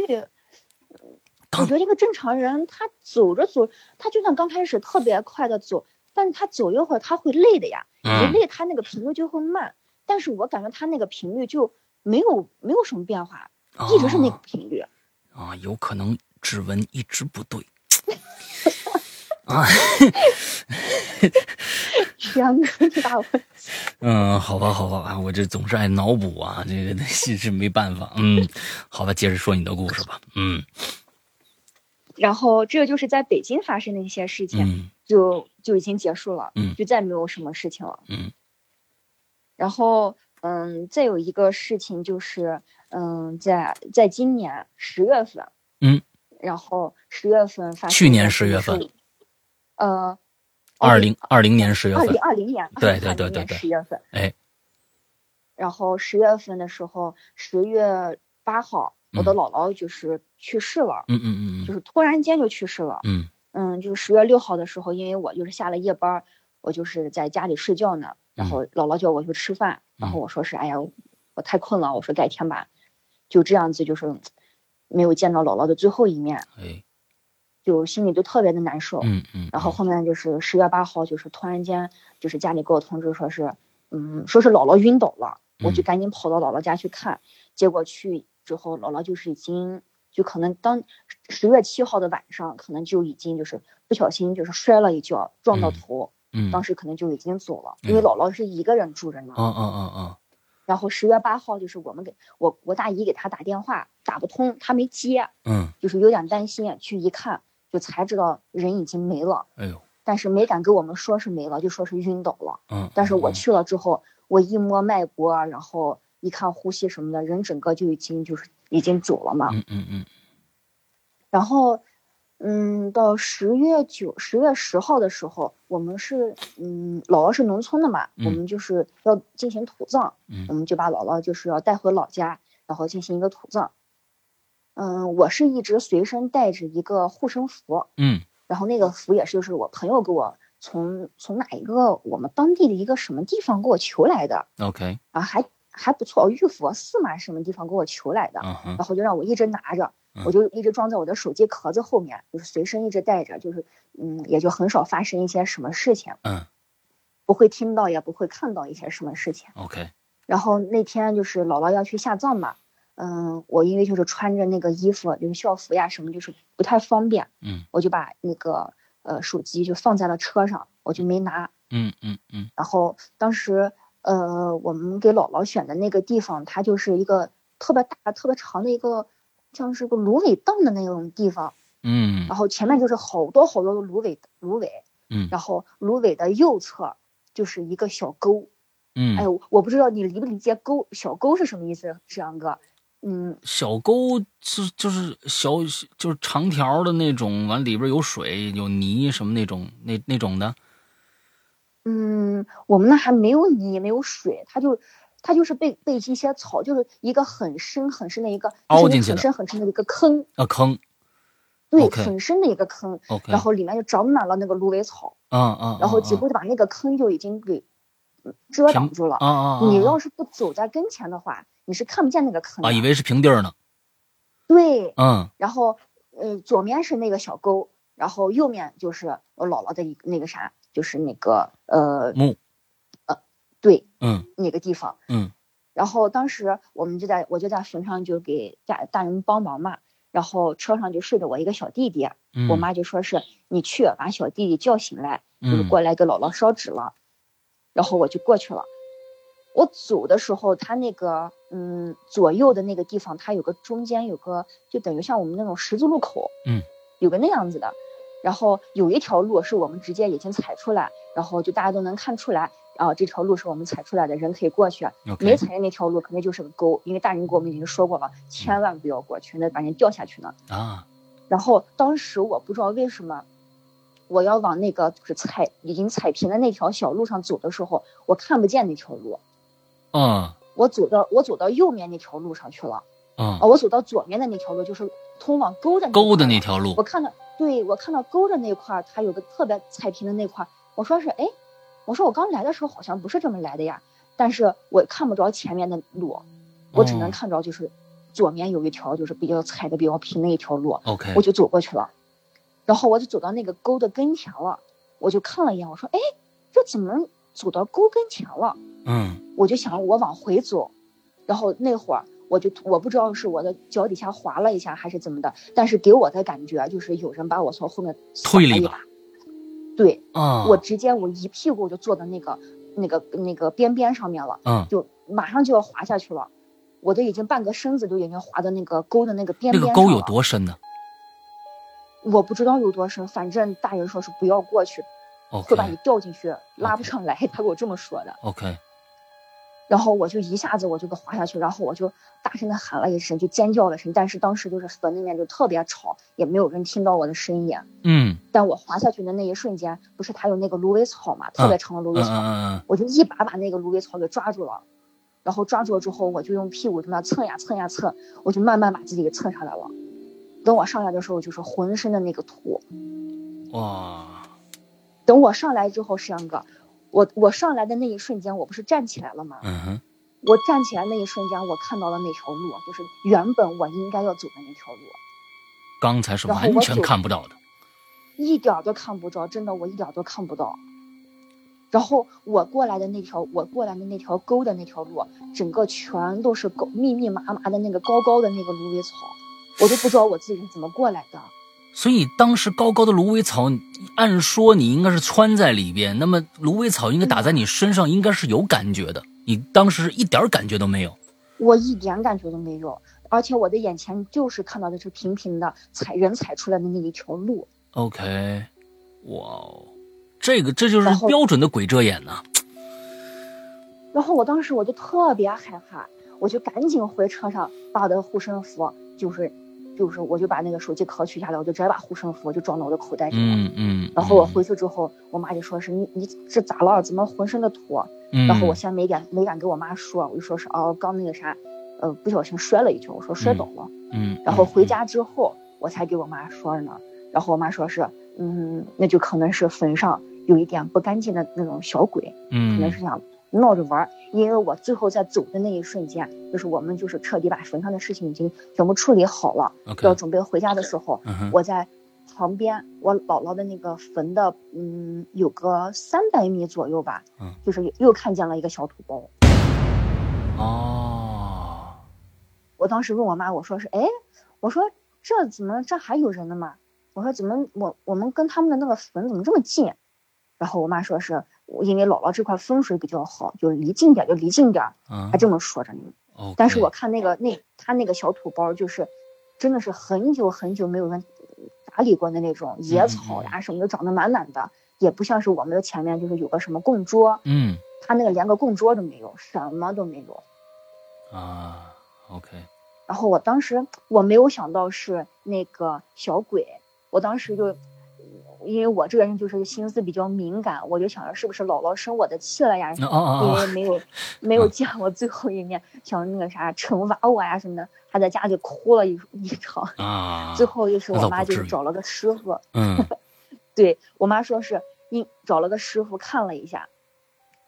我觉得一个正常人他走着走，他就算刚开始特别快的走，但是他走一会儿他会累的呀，一累他那个频率就会慢。但是我感觉他那个频率就。没有没有什么变化，一直是那个频率。啊，有可能指纹一直不对。啊，天哪，这大问题。嗯，好吧，好吧，我这总是爱脑补啊，这个 是是没办法。嗯，好吧，接着说你的故事吧。嗯。然后这个就是在北京发生的一些事情，就就已经结束了，嗯，就再没有什么事情了，嗯。然后。嗯，再有一个事情就是，嗯，在在今年十月份，嗯，然后十月份发去年十月份，呃，二零二零年十月份，二零二零年，对对对对对，十月份，哎，然后十月份的时候，十月八号，我的姥姥就是去世了，嗯嗯嗯，就是突然间就去世了，嗯。嗯，就是十月六号的时候，因为我就是下了夜班，我就是在家里睡觉呢。然后姥姥叫我去吃饭，然后我说是，哎呀，我太困了，我说改天吧，就这样子，就是没有见到姥姥的最后一面，哎，就心里就特别的难受，嗯嗯。然后后面就是十月八号，就是突然间，就是家里给我通知说是，嗯，说是姥姥晕倒了，我就赶紧跑到姥姥家去看，结果去之后，姥姥就是已经，就可能当十月七号的晚上，可能就已经就是不小心就是摔了一跤，撞到头。嗯，当时可能就已经走了，因为姥姥是一个人住着呢。嗯嗯嗯嗯。然后十月八号，就是我们给我我大姨给他打电话，打不通，他没接。嗯。就是有点担心，去一看，就才知道人已经没了。哎呦！但是没敢跟我们说是没了，就说是晕倒了。嗯。但是我去了之后，我一摸脉搏，然后一看呼吸什么的，人整个就已经就是已经走了嘛。嗯嗯嗯。然后。嗯，到十月九、十月十号的时候，我们是嗯，姥姥是农村的嘛，我们就是要进行土葬，我们就把姥姥就是要带回老家，然后进行一个土葬。嗯，我是一直随身带着一个护身符，嗯，然后那个符也是就是我朋友给我从从哪一个我们当地的一个什么地方给我求来的，OK，啊还还不错，玉佛寺嘛什么地方给我求来的，然后就让我一直拿着。我就一直装在我的手机壳子后面，就是随身一直带着，就是嗯，也就很少发生一些什么事情，嗯，不会听到也不会看到一些什么事情。OK。然后那天就是姥姥要去下葬嘛，嗯，我因为就是穿着那个衣服，就是校服呀什么，就是不太方便，嗯，我就把那个呃手机就放在了车上，我就没拿，嗯嗯嗯。然后当时呃我们给姥姥选的那个地方，它就是一个特别大、特别长的一个。像是个芦苇荡的那种地方，嗯，然后前面就是好多好多的芦苇，芦苇，嗯，然后芦苇的右侧就是一个小沟，嗯，哎呦，我不知道你理不理解沟小沟是什么意思，志阳哥，嗯，小沟是就是小就是长条的那种，完里边有水有泥什么那种那那种的，嗯，我们那还没有泥没有水，它就。它就是被被一些草，就是一个很深很深的一个凹进去很深很深的一个坑。啊坑，对，很深的一个坑然后里面就长满了那个芦苇草，嗯嗯，然后几乎就把那个坑就已经给遮挡住了，啊啊，你要。是不走在跟前的话，你是看不见那个坑啊，以为是平地儿呢，对，嗯，然后呃左面是那个小沟，然后右面就是我姥姥的一那个啥，就是那个呃墓。对，嗯，那个地方，嗯，然后当时我们就在，我就在坟上就给家大人帮忙嘛，然后车上就睡着我一个小弟弟，我妈就说是你去把小弟弟叫醒来，就是过来给姥姥烧纸了，然后我就过去了。我走的时候，他那个嗯左右的那个地方，它有个中间有个就等于像我们那种十字路口，嗯，有个那样子的，然后有一条路是我们直接已经踩出来，然后就大家都能看出来。啊，这条路是我们踩出来的，人可以过去。没踩的那条路肯定就是个沟，因为大人给我们已经说过了，千万不要过去，那把人掉下去呢。啊。然后当时我不知道为什么，我要往那个就是踩已经踩平的那条小路上走的时候，我看不见那条路。嗯。我走到我走到右面那条路上去了。嗯。啊，我走到左面的那条路就是通往沟的沟的那条路。我看到，对我看到沟的那块，它有个特别踩平的那块，我说是哎。我说我刚来的时候好像不是这么来的呀，但是我看不着前面的路，我只能看着就是左面有一条就是比较踩的比较平的一条路，OK，我就走过去了，然后我就走到那个沟的跟前了，我就看了一眼，我说哎，这怎么走到沟跟前了？嗯，我就想我往回走，然后那会儿我就我不知道是我的脚底下滑了一下还是怎么的，但是给我的感觉就是有人把我从后面推了一把。对，啊，我直接我一屁股就坐到那个那个那个边边上面了，嗯，就马上就要滑下去了，我都已经半个身子都已经滑到那个沟的那个边边那个沟有多深呢？我不知道有多深，反正大人说是不要过去，会把你掉进去，拉不上来，他给我这么说的。OK。然后我就一下子我就给滑下去，然后我就大声的喊了一声，就尖叫了声。但是当时就是河里面就特别吵，也没有人听到我的声音。嗯。但我滑下去的那一瞬间，不是它有那个芦苇草嘛，特别长的芦苇草，嗯我就一把把那个芦苇草给抓住了，然后抓住了之后，我就用屁股在那蹭呀蹭呀蹭，我就慢慢把自己给蹭上来了。等我上来的时候，就是浑身的那个土。哇！等我上来之后，石阳哥。我我上来的那一瞬间，我不是站起来了吗？嗯哼。我站起来那一瞬间，我看到了那条路，就是原本我应该要走的那条路。刚才是完全看不到的。一点都看不着，真的，我一点都看不到。然后我过来的那条，我过来的那条沟的那条路，整个全都是高密密麻麻的那个高高的那个芦苇草，我都不知道我自己是怎么过来的。所以当时高高的芦苇草，按说你应该是穿在里边，那么芦苇草应该打在你身上，应该是有感觉的。你当时一点感觉都没有，我一点感觉都没有，而且我的眼前就是看到的是平平的踩人踩出来的那一条路。OK，哇哦，这个这就是标准的鬼遮眼呐。然后我当时我就特别害怕，我就赶紧回车上把我的护身符就是。就是我就把那个手机壳取下来，我就直接把护身符就装到我的口袋里了。嗯嗯。然后我回去之后，我妈就说是你你这咋了？怎么浑身的土？嗯。然后我先没敢没敢给我妈说，我就说是哦刚那个啥，呃不小心摔了一跤，我说摔倒了。嗯。然后回家之后，我才给我妈说呢。然后我妈说是嗯，那就可能是坟上有一点不干净的那种小鬼，嗯，可能是想。闹着玩，因为我最后在走的那一瞬间，就是我们就是彻底把坟上的事情已经全部处理好了要准备回家的时候，嗯、我在旁边我姥姥的那个坟的，嗯，有个三百米左右吧，嗯，就是又看见了一个小土包。哦，我当时问我妈，我说是，哎，我说这怎么这还有人呢嘛？我说怎么我我们跟他们的那个坟怎么这么近？然后我妈说是。因为姥姥这块风水比较好，就离近点就离近点，嗯、还这么说着呢。Okay. 但是我看那个那他那个小土包，就是真的是很久很久没有人打理过的那种野草呀什么的，长得满满的，嗯、也不像是我们的前面就是有个什么供桌，嗯，他那个连个供桌都没有，什么都没有。啊，OK。然后我当时我没有想到是那个小鬼，我当时就。因为我这个人就是心思比较敏感，我就想着是不是姥姥生我的气了呀？因为没有 没有见我最后一面，想那个啥惩罚我呀什么的，还在家里哭了一一场啊。最后就是我妈就是找了个师傅，嗯，对我妈说是因找了个师傅看了一下，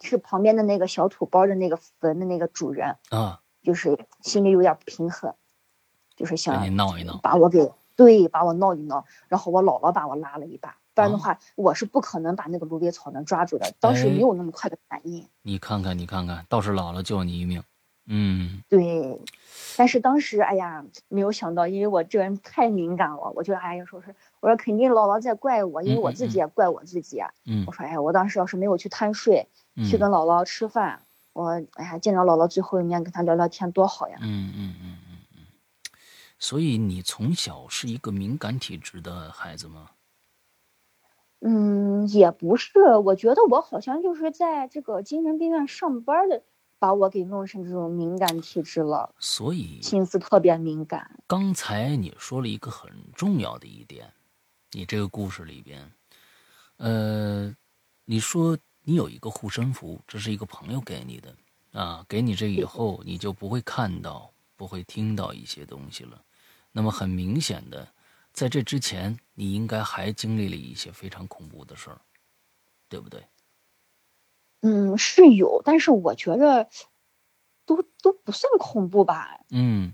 是旁边的那个小土包的那个坟的那个主人啊，就是心里有点不平衡，就是想闹一闹，把我给。对，把我闹一闹，然后我姥姥把我拉了一把，不然的话，我是不可能把那个芦苇草能抓住的。当时没有那么快的反应。你看看，你看看，倒是姥姥救你一命。嗯，对。但是当时，哎呀，没有想到，因为我这人太敏感了，我就哎呀，说是我说肯定姥姥在怪我，因为我自己也怪我自己。嗯。我说哎呀，我当时要是没有去贪睡，去跟姥姥吃饭，我哎呀见着姥姥最后一面，跟她聊聊天多好呀。嗯嗯嗯。所以你从小是一个敏感体质的孩子吗？嗯，也不是。我觉得我好像就是在这个精神病院上班的，把我给弄成这种敏感体质了。所以心思特别敏感。刚才你说了一个很重要的一点，你这个故事里边，呃，你说你有一个护身符，这是一个朋友给你的啊，给你这以后，你就不会看到、不会听到一些东西了。那么很明显的，在这之前，你应该还经历了一些非常恐怖的事儿，对不对？嗯，是有，但是我觉得都都不算恐怖吧。嗯，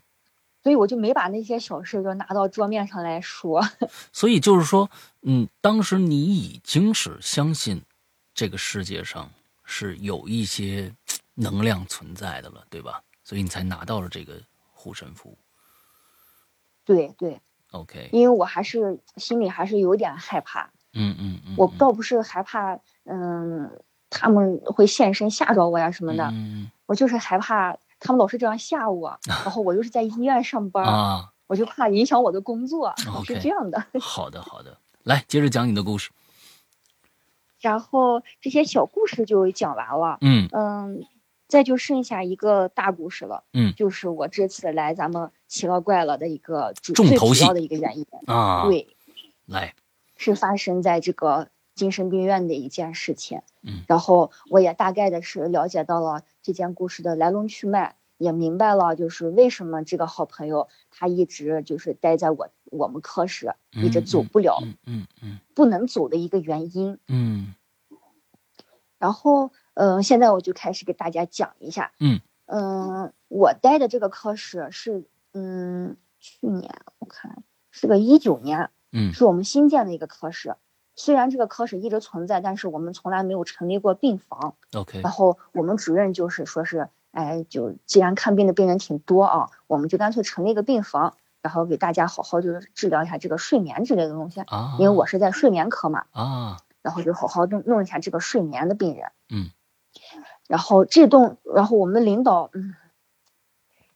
所以我就没把那些小事就拿到桌面上来说。所以就是说，嗯，当时你已经是相信这个世界上是有一些能量存在的了，对吧？所以你才拿到了这个护身符。对对，OK，因为我还是心里还是有点害怕，嗯嗯嗯，我倒不是害怕，嗯，他们会现身吓着我呀什么的，嗯，我就是害怕他们老是这样吓我，然后我又是在医院上班啊，我就怕影响我的工作，是这样的。好的好的，来接着讲你的故事。然后这些小故事就讲完了，嗯嗯。再就剩下一个大故事了，嗯，就是我这次来咱们奇了怪了的一个主重头戏的一个原因。啊，对，来，是发生在这个精神病院的一件事情，嗯，然后我也大概的是了解到了这件故事的来龙去脉，也明白了就是为什么这个好朋友他一直就是待在我我们科室，一直走不了，嗯嗯，不能走的一个原因，嗯，然后。嗯，现在我就开始给大家讲一下。嗯。嗯，我待的这个科室是，嗯，去年我看是个一九年，嗯，是我们新建的一个科室。虽然这个科室一直存在，但是我们从来没有成立过病房。OK。然后我们主任就是说是，哎，就既然看病的病人挺多啊，我们就干脆成立一个病房，然后给大家好好就是治疗一下这个睡眠之类的东西。啊。因为我是在睡眠科嘛。啊。然后就好好弄弄一下这个睡眠的病人。嗯。然后这栋，然后我们的领导嗯，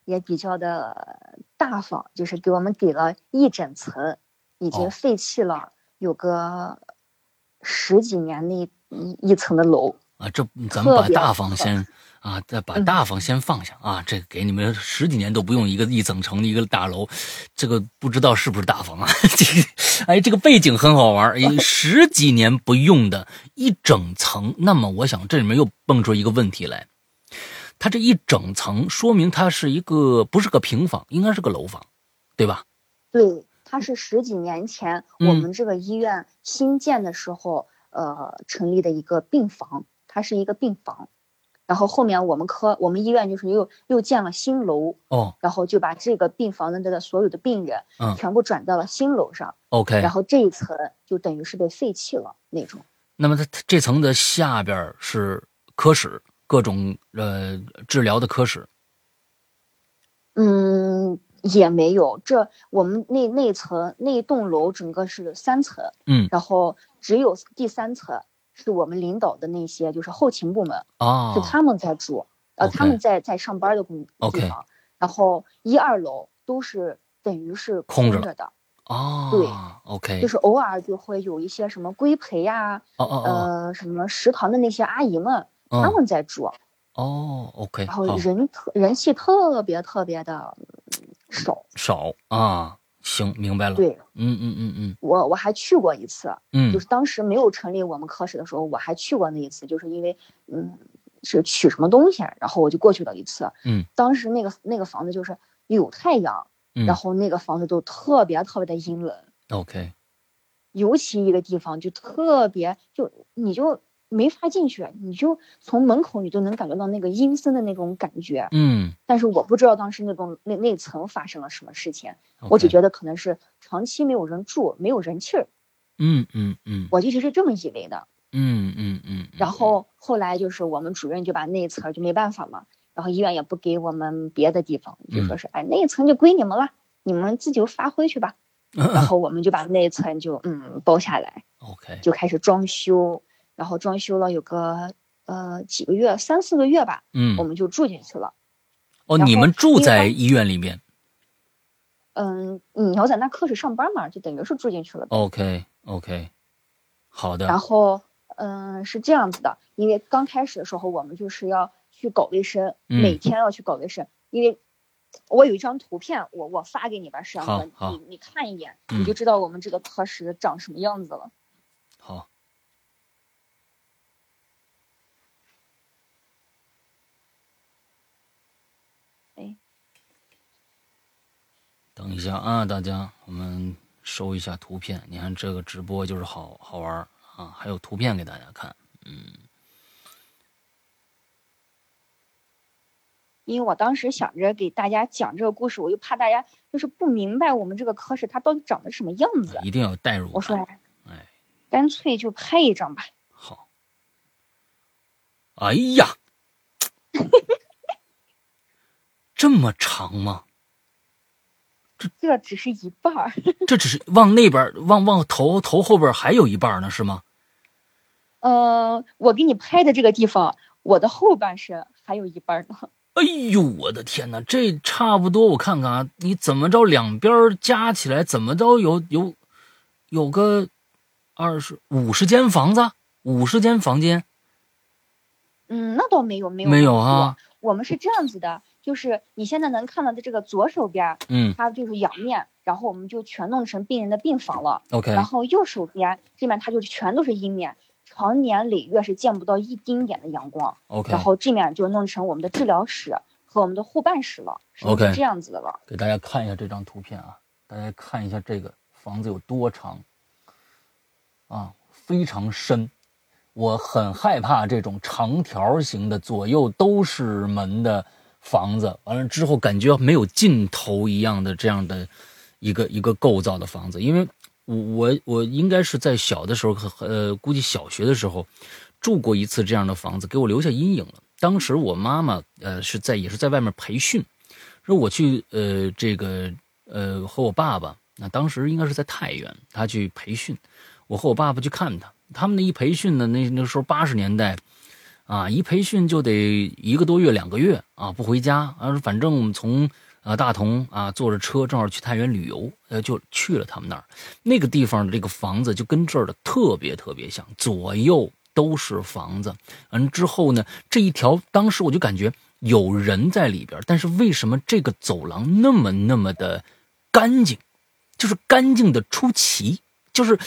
也比较的大方，就是给我们给了一整层，已经废弃了有个十几年的一一层的楼啊。这咱们把大方先啊，再把大方先放下啊。这给你们十几年都不用一个一整层的一个大楼，这个不知道是不是大方啊？这 个哎，这个背景很好玩，十几年不用的一整层，那么我想这里面又蹦出一个问题来，它这一整层说明它是一个不是个平房，应该是个楼房，对吧？对，它是十几年前我们这个医院新建的时候，呃，成立的一个病房，它是一个病房。然后后面我们科我们医院就是又又建了新楼哦，然后就把这个病房的这个所有的病人嗯全部转到了新楼上，OK，然后这一层就等于是被废弃了那种。那么它这层的下边是科室，各种呃治疗的科室。嗯，也没有，这我们那那层那栋楼整个是三层，嗯，然后只有第三层。是我们领导的那些，就是后勤部门啊，是他们在住，呃，他们在在上班的工地方。然后一二楼都是等于是空着的。哦，对，OK，就是偶尔就会有一些什么规培呀，哦哦呃，什么食堂的那些阿姨们，他们在住。哦，OK，然后人特人气特别特别的少。少啊行，明白了。对，嗯嗯嗯嗯。我我还去过一次，嗯，就是当时没有成立我们科室的时候，我还去过那一次，就是因为嗯是取什么东西，然后我就过去了一次。嗯，当时那个那个房子就是有太阳，嗯。然后那个房子都特别特别的阴冷，OK，尤其一个地方就特别就你就没法进去，你就从门口你都能感觉到那个阴森的那种感觉。嗯，但是我不知道当时那栋那那层发生了什么事情，我只觉得可能是长期没有人住，没有人气儿，嗯嗯嗯我一直是这么以为的。嗯嗯嗯，然后后来就是我们主任就把那一层就没办法嘛，然后医院也不给我们别的地方，就说是哎那一层就归你们了，你们自己发挥去吧。然后我们就把那一层就嗯包下来，OK，就开始装修，然后装修了有个呃几个月，三四个月吧，嗯我，们就住进去了。哦，你们住在医院里面嗯，你要在那科室上班嘛，就等于是住进去了。？OK OK，好的，然后，嗯，是这样子的，因为刚开始的时候我们就是要去搞卫生，嗯每天要去搞卫生，因为我有一张图片，我我发给你吧，石阳哥，好好你你看一眼，嗯你就知道我们这个科室长什么样子了。好。哎，等一下啊，大家，我们收一下图片。你看这个直播就是好好玩啊，还有图片给大家看。嗯因为我当时想着给大家讲这个故事，我又怕大家就是不明白我们这个科室它到底长得什么样子，一定要有代入我说。哎，干脆就拍一张吧。好。哎呀，这么长吗？这只是一半儿，这只是往那边往往头头后边还有一半呢，是吗？呃，我给你拍的这个地方，我的后半身还有一半呢。哎呦，我的天哪，这差不多，我看看啊，你怎么着两边加起来怎么着有有有个二十五十间房子，五十间房间嗯，那倒没有，没有，没有啊？我们是这样子的，就是你现在能看到的这个左手边，嗯它就是阳面，然后我们就全弄成病人的病房了。，OK 然后右手边这边它就全都是阴面，常年累月是见不到一丁点的阳光。OK，然后这面就弄成我们的治疗室和我们的护办室了，是 OK 这样子的了。给大家看一下这张图片啊，大家看一下这个房子有多长啊，非常深。我很害怕这种长条形的左右都是门的房子，完了之后感觉没有尽头一样的这样的一个一个构造的房子，因为我我我应该是在小的时候，呃，估计小学的时候住过一次这样的房子，给我留下阴影了。当时我妈妈呃是在也是在外面培训，说我去呃这个呃和我爸爸，那当时应该是在太原，他去培训，我和我爸爸去看他。他们那一培训呢，那那时候八十年代，啊，一培训就得一个多月、两个月啊，不回家啊，反正从啊大同啊坐着车正好去太原旅游，呃，就去了他们那儿。那个地方的这个房子就跟这儿的特别特别像，左右都是房子。完之后呢，这一条当时我就感觉有人在里边，但是为什么这个走廊那么那么的干净，就是干净的出奇，就是。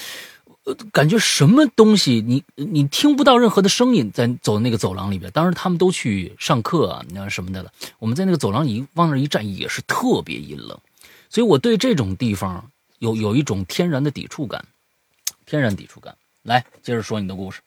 呃，感觉什么东西你你听不到任何的声音，在走那个走廊里边。当时他们都去上课啊，那什么的了。我们在那个走廊里往那一站，也是特别阴冷，所以我对这种地方有有一种天然的抵触感，天然抵触感。来，接着说你的故事。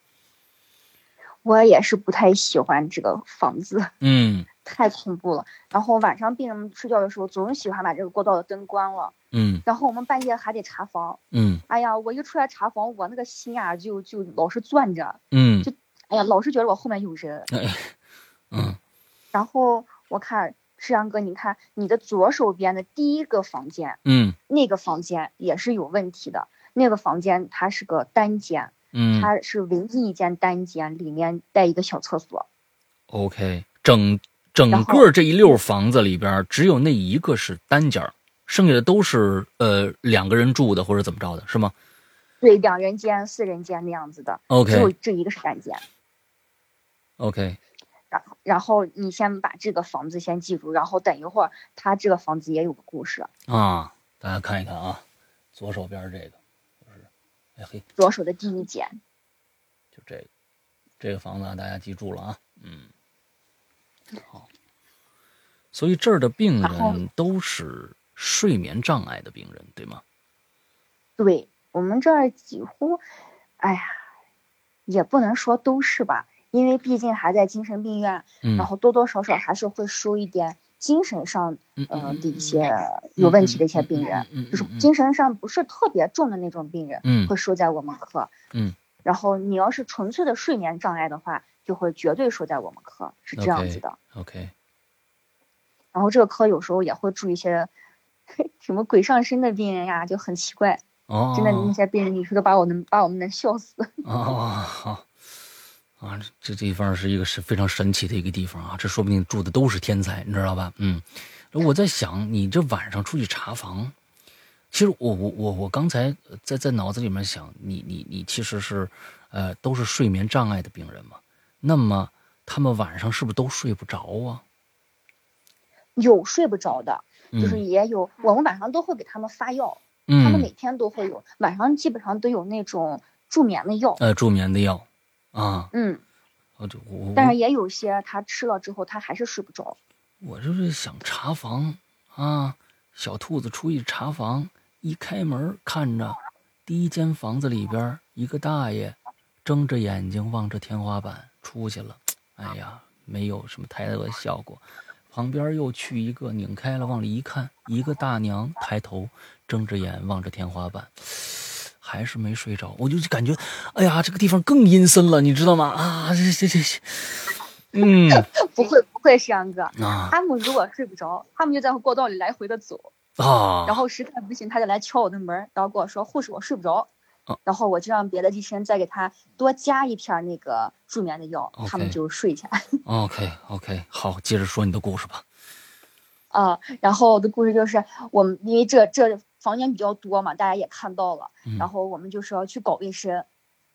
我也是不太喜欢这个房子，嗯太恐怖了。然后晚上病人们睡觉的时候，总喜欢把这个过道的灯关了，嗯然后我们半夜还得查房。嗯哎呀，我一出来查房，我那个心啊就就老是攥着，嗯就哎呀，老是觉得我后面有人。嗯然后我看石阳哥，你看你的左手边的第一个房间，嗯那个房间也是有问题的。那个房间它是个单间，嗯它是唯一一间单间，里面带一个小厕所。，OK，整整个这一溜房子里边，只有那一个是单间儿剩下的都是呃两个人住的或者怎么着的，是吗对，两人间、四人间那样子的，只有这一个是单间。OK，然后，然后你先把这个房子先记住，然后等一会儿他这个房子也有个故事。啊，大家看一看啊，左手边这个就是，哎嘿，左手的第一间，就这个，这个房子大家记住了啊，嗯，好，所以这儿的病人都是睡眠障碍的病人，对吗？对我们这儿几乎，哎呀，也不能说都是吧，因为毕竟还在精神病院，然后多多少少还是会收一点。精神上，嗯的一些有问题的一些病人，就是精神上不是特别重的那种病人，会收在我们科。嗯，然后你要是纯粹的睡眠障碍的话，就会绝对说在我们科，是这样子的。OK。然后这个科有时候也会住一些 什么鬼上身的病人呀，就很奇怪。哦。真的那些病人，你说都把我能把我们能笑死。哦，好。啊，这这地方是一个是非常神奇的一个地方啊！这说不定住的都是天才，你知道吧？嗯，我在想，你这晚上出去查房，其实我我我我刚才在在脑子里面想，你你你其实是，呃，都是睡眠障碍的病人嘛？那么他们晚上是不是都睡不着啊？有睡不着的，就是也有，我们晚上都会给他们发药，他们每天都会有，晚上基本上都有那种助眠的药，呃，助眠的药。啊，嗯，我就我，但是也有些他吃了之后，他还是睡不着。我就是想查房啊，小兔子出去查房，一开门看着第一间房子里边一个大爷睁着眼睛望着天花板出去了，哎呀，没有什么太多的效果。旁边又去一个拧开了往里一看，一个大娘抬头睁着眼望着天花板。还是没睡着，我就感觉，哎呀，这个地方更阴森了，你知道吗？啊，这这这，嗯，不会不会，石阳哥，他们如果睡不着，他们就在过道里来回的走啊，然后实在不行，他就来敲我的门，然后跟我说护士，我睡不着，然后我就让别的医生再给他多加一片那个助眠的药，他们就睡起来。OK OK，好，接着说你的故事吧。啊，然后我的故事就是我们因为这这。房间比较多嘛，大家也看到了。然后我们就是要去搞卫生。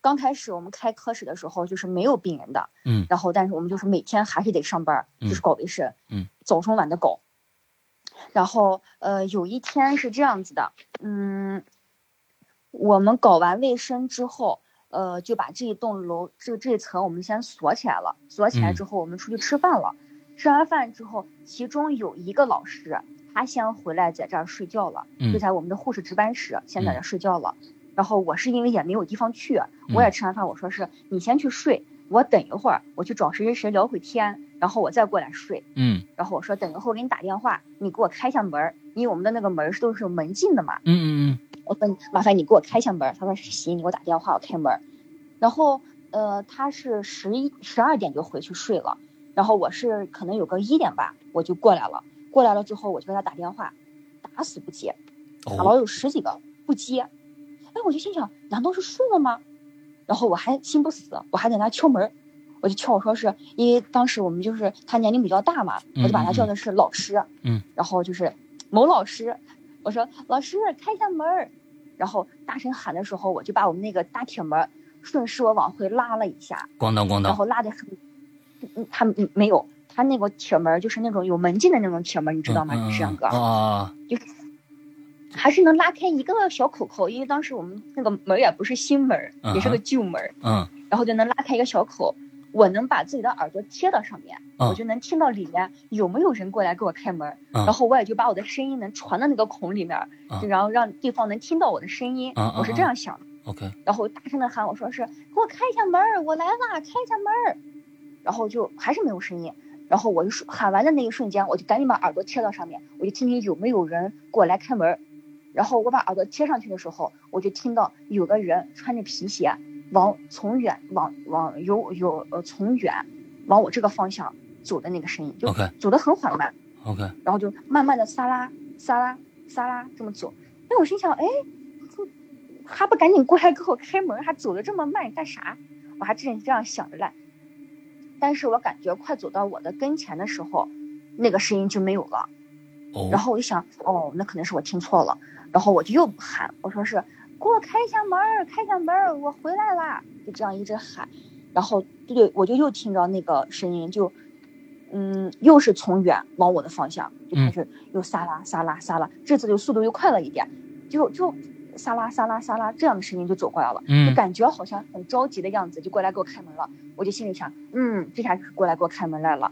刚开始我们开科室的时候就是没有病人的。嗯。然后，但是我们就是每天还是得上班，就是搞卫生。嗯。早中晚的搞。然后，呃，有一天是这样子的，嗯，我们搞完卫生之后，呃，就把这一栋楼这这一层我们先锁起来了。锁起来之后，我们出去吃饭了。吃完饭之后，其中有一个老师。他先回来在这儿睡觉了，就在我们的护士值班室，先在这睡觉了。然后我是因为也没有地方去，我也吃完饭，我说是你先去睡，我等一会儿我去找谁谁谁聊会天，然后我再过来睡。嗯。然后我说等一会儿给你打电话，你给我开下门，因为我们的那个门是都是门禁的嘛。嗯嗯嗯。我说麻烦你给我开下门，他说行，你给我打电话，我开门。然后呃，他是十一十二点就回去睡了，然后我是可能有个一点吧，我就过来了。过来了之后，我就给他打电话，打死不接，打了有十几个不接，哎，我就心想，难道是睡了吗？然后我还心不死，我还在那敲门，我就敲，我说是因为当时我们就是他年龄比较大嘛，我就把他叫的是老师，嗯，然后就是某老师，我说老师开一下门，然后大声喊的时候，我就把我们那个大铁门顺势我往回拉了一下，咣当咣当，然后拉的很，嗯，他没有。他那个铁门就是那种有门禁的那种铁门，你知道吗，石阳哥？啊，就还是能拉开一个小口口，因为当时我们那个门也不是新门，也是个旧门，嗯，然后就能拉开一个小口，我能把自己的耳朵贴到上面，我就能听到里面有没有人过来给我开门，然后我也就把我的声音能传到那个孔里面，就然后让对方能听到我的声音，我是这样想的。OK，然后大声的喊我说是给我开一下门，我来啦，开一下门，然后就还是没有声音。然后我就说喊完的那一瞬间，我就赶紧把耳朵贴到上面，我就听听有没有人过来开门。然后我把耳朵贴上去的时候，我就听到有个人穿着皮鞋，往从远往往有有呃从远往我这个方向走的那个声音，就走得很缓慢。OK。然后就慢慢的撒拉撒拉撒拉这么走。哎，我心想，哎，还不赶紧过来给我开门，还走的这么慢干啥？我还真这样想着嘞。但是我感觉快走到我的跟前的时候，那个声音就没有了。然后我就想，哦，那可能是我听错了。然后我就又喊，我说是，给我开一下门，开一下门，我回来啦！就这样一直喊。然后对，我就又听着那个声音，就嗯，又是从远往我的方向就开始又撒拉撒拉撒拉，这次就速度又快了一点，就就撒拉撒拉撒拉这样的声音就走过来了，就感觉好像很着急的样子，就过来给我开门了。我就心里想，嗯，这下是过来给我开门来了。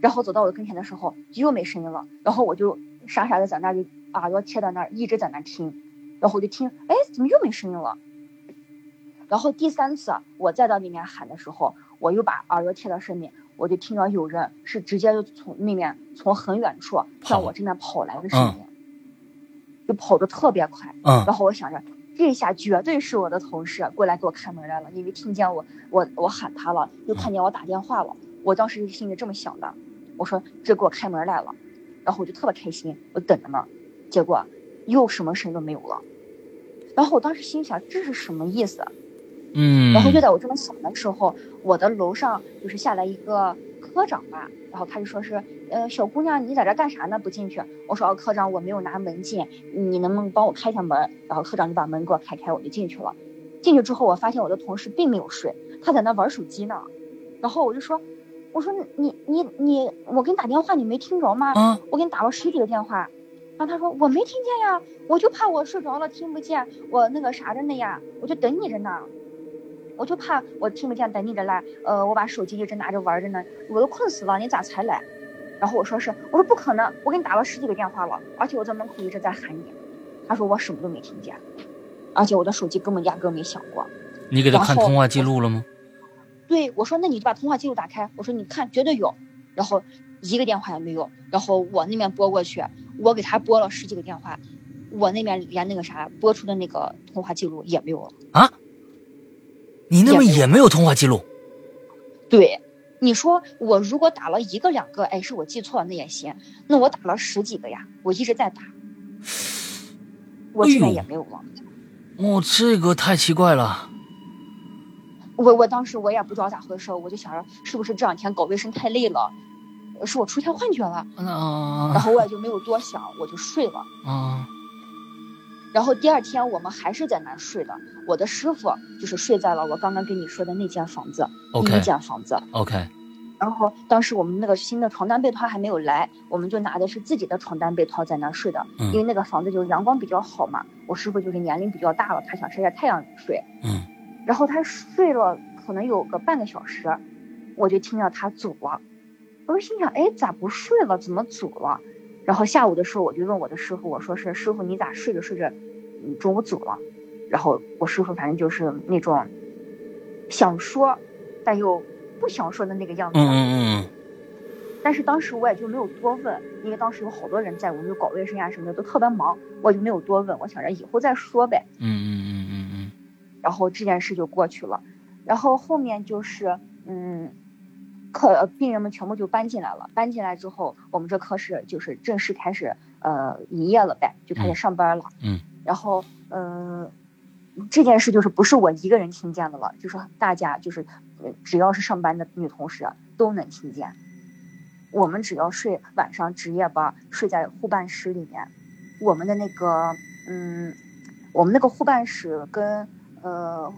然后走到我的跟前的时候，又没声音了。然后我就傻傻的在那就耳朵贴到那儿，一直在那听。然后我就听，哎，怎么又没声音了？然后第三次我再到那面喊的时候，我又把耳朵贴到身边，我就听到有人是直接就从那面从很远处向我这边跑来的声音，就跑的特别快。嗯。然后我想着，这下绝对是我的同事过来给我开门来了，因为听见我我我喊他了，又看见我打电话了。我当时心里这么想的。我说这给我开门来了，然后我就特别开心，我等着呢，结果又什么声都没有了。然后我当时心想这是什么意思？嗯。然后就在我这么想的时候，我的楼上就是下来一个科长吧，然后他就说是，呃，小姑娘你在这干啥呢？不进去？我说哦，科长我没有拿门禁，你能不能帮我开下门？然后科长就把门给我开开，我就进去了。进去之后，我发现我的同事并没有睡，他在那玩手机呢。然后我就说。我说你你你，我给你打电话，你没听着吗？嗯，我给你打了十几个电话，然后他说我没听见呀，我就怕我睡着了听不见，我那个啥着呢呀，我就等你着呢，我就怕我听不见等你着来，呃，我把手机一直拿着玩着呢，我都困死了，你咋才来？然后我说是，我说不可能，我给你打了十几个电话了，而且我在门口一直在喊你，他说我什么都没听见，而且我的手机根本压根没响过。你给他看通话记录了吗？对我说：“那你就把通话记录打开。”我说：“你看，绝对有。”然后一个电话也没有。然后我那边拨过去，我给他拨了十几个电话，我那边连那个啥拨出的那个通话记录也没有了啊！你那边也没有通话记录？对，你说我如果打了一个两个，哎，是我记错了那也行。那我打了十几个呀，我一直在打，我这边也没有了。哦，这个太奇怪了。我我当时我也不知道咋回事，我就想着是不是这两天搞卫生太累了，是我出现幻觉了。然后我也就没有多想，我就睡了。啊。然后第二天我们还是在那睡的，我的师傅就是睡在了我刚刚跟你说的那间房子，第一间房子。OK。然后当时我们那个新的床单被套还没有来，我们就拿的是自己的床单被套在那睡的，因为那个房子就是阳光比较好嘛。我师傅就是年龄比较大了，他想晒晒太阳睡。嗯。然后他睡了可能有个半个小时，我就听到他走了，我就心想，哎，咋不睡了？怎么走了？然后下午的时候我就问我的师傅，我说是师傅，你咋睡着睡着，中午走了？然后我师傅反正就是那种想说，但又不想说的那个样子。嗯嗯嗯。但是当时我也就没有多问，因为当时有好多人在，我们就搞卫生呀什么的都特别忙，我就没有多问。我想着以后再说呗。嗯嗯嗯。然后这件事就过去了，然后后面就是，嗯，科病人们全部就搬进来了。搬进来之后，我们这科室就是正式开始呃营业了呗，就开始上班了。嗯。然后，嗯，这件事就是不是我一个人听见的了，就是大家就是只要是上班的女同事都能听见。我们只要睡晚上值夜班，睡在护办室里面，我们的那个，嗯，我们那个护办室跟。呃，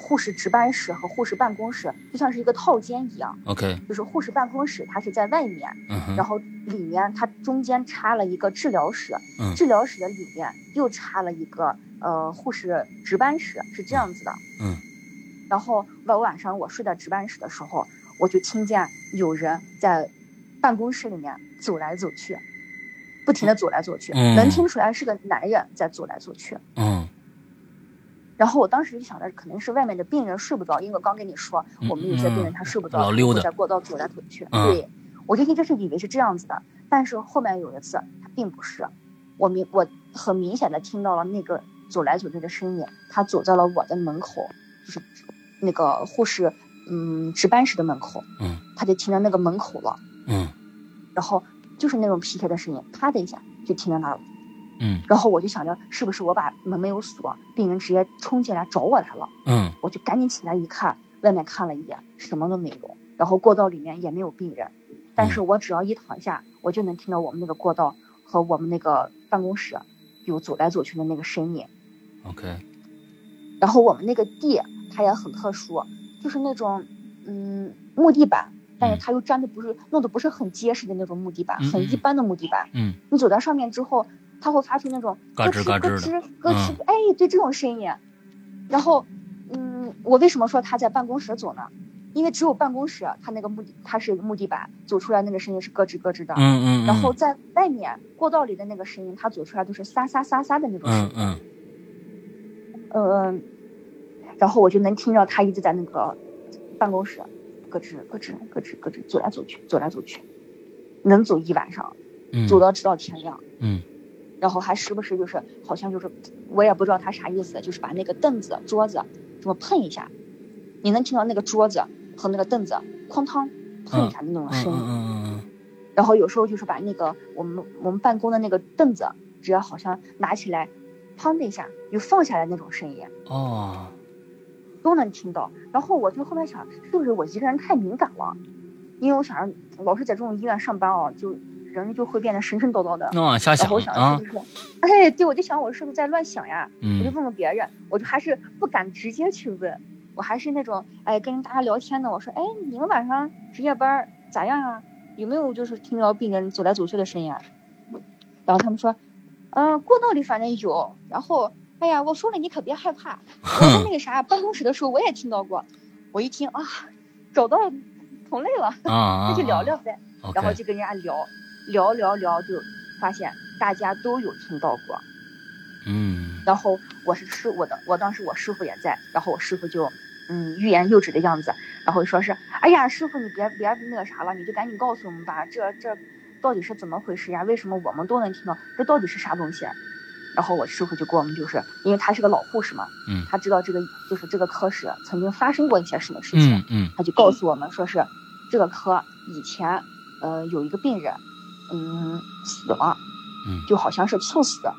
护士值班室和护士办公室就像是一个套间一样。OK，就是护士办公室它是在外面，嗯，然后里面它中间插了一个治疗室，嗯，治疗室的里面又插了一个呃护士值班室，是这样子的，嗯。然后我晚上我睡在值班室的时候，我就听见有人在办公室里面走来走去，不停的走来走去，能听出来是个男人在走来走去，嗯。然后我当时就想着，可能是外面的病人睡不着，因为我刚跟你说，我们有些病人他睡不着，老溜在过道走来走去。对，我就一直是以为是这样子的，但是后面有一次他并不是，我明我很明显的听到了那个走来走去的声音，他走在了我的门口，就是那个护士嗯值班室的门口，嗯，他就停在那个门口了，嗯，然后就是那种皮鞋的声音，啪的一下就停在那了。嗯，然后我就想着是不是我把门没有锁，病人直接冲进来找我来了。嗯，我就赶紧起来一看，外面看了一眼，什么都没有。然后过道里面也没有病人，但是我只要一躺下，我就能听到我们那个过道和我们那个办公室有走来走去的那个声音。OK。然后我们那个地它也很特殊，就是那种嗯木地板，但是它又粘的不是弄的不是很结实的那种木地板，嗯很一般的木地板。嗯你走到上面之后，它会发出那种咯吱嘎吱咯吱咯吱嗯，哎，对这种声音。然后，嗯，我为什么说他在办公室走呢？因为只有办公室，它那个木地它是木地板，走出来那个声音是咯吱咯吱的。嗯嗯，然后在外面过道里的那个声音，它走出来都是沙沙沙沙的那种声音。嗯嗯呃，然后我就能听到他一直在那个办公室咯吱咯吱咯吱咯吱走来走去，走来走去，能走一晚上，嗯，走到直到天亮。嗯然后还时不时就是好像就是我也不知道他啥意思，就是把那个凳子、桌子这么碰一下，你能听到那个桌子和那个凳子哐当碰一下的那种嗯声音。嗯嗯然后有时候就是把那个我们我们办公的那个凳子，只要好像拿起来，砰的一下又放下来那种声音，都能听到。然后我就后面想，是不是我一个人太敏感了？因为我想着老是在这种医院上班啊，就人就会变得神神叨叨的。那瞎想然后我想啊是，不是？哎，对，我就想我是不是在乱想呀？我就嗯问问别人，我就还是不敢直接去问，我还是那种哎跟大家聊天呢。我说，哎，你们晚上值夜班咋样啊？有没有就是听到病人走来走去的声音啊？然后他们说，嗯、过道里反正有。然后，哎呀，我说了你可别害怕，我在那个啥办公室的时候我也听到过。我一听啊，找到同类了，那 就聊聊呗。然后就跟人家聊，聊聊聊，就发现大家都有听到过。嗯然后我是师我的，我当时我师傅也在，然后我师傅就嗯欲言又止的样子，然后说是，哎呀，师傅你别别那个啥了，你就赶紧告诉我们吧，这这到底是怎么回事呀？为什么我们都能听到？这到底是啥东西？然后我师傅就给我们就是，因为他是个老护士嘛，嗯他知道这个就是这个科室曾经发生过一些什么事情，嗯嗯他就告诉我们说是这个科以前呃有一个病人嗯死了，嗯。就好像是猝死的，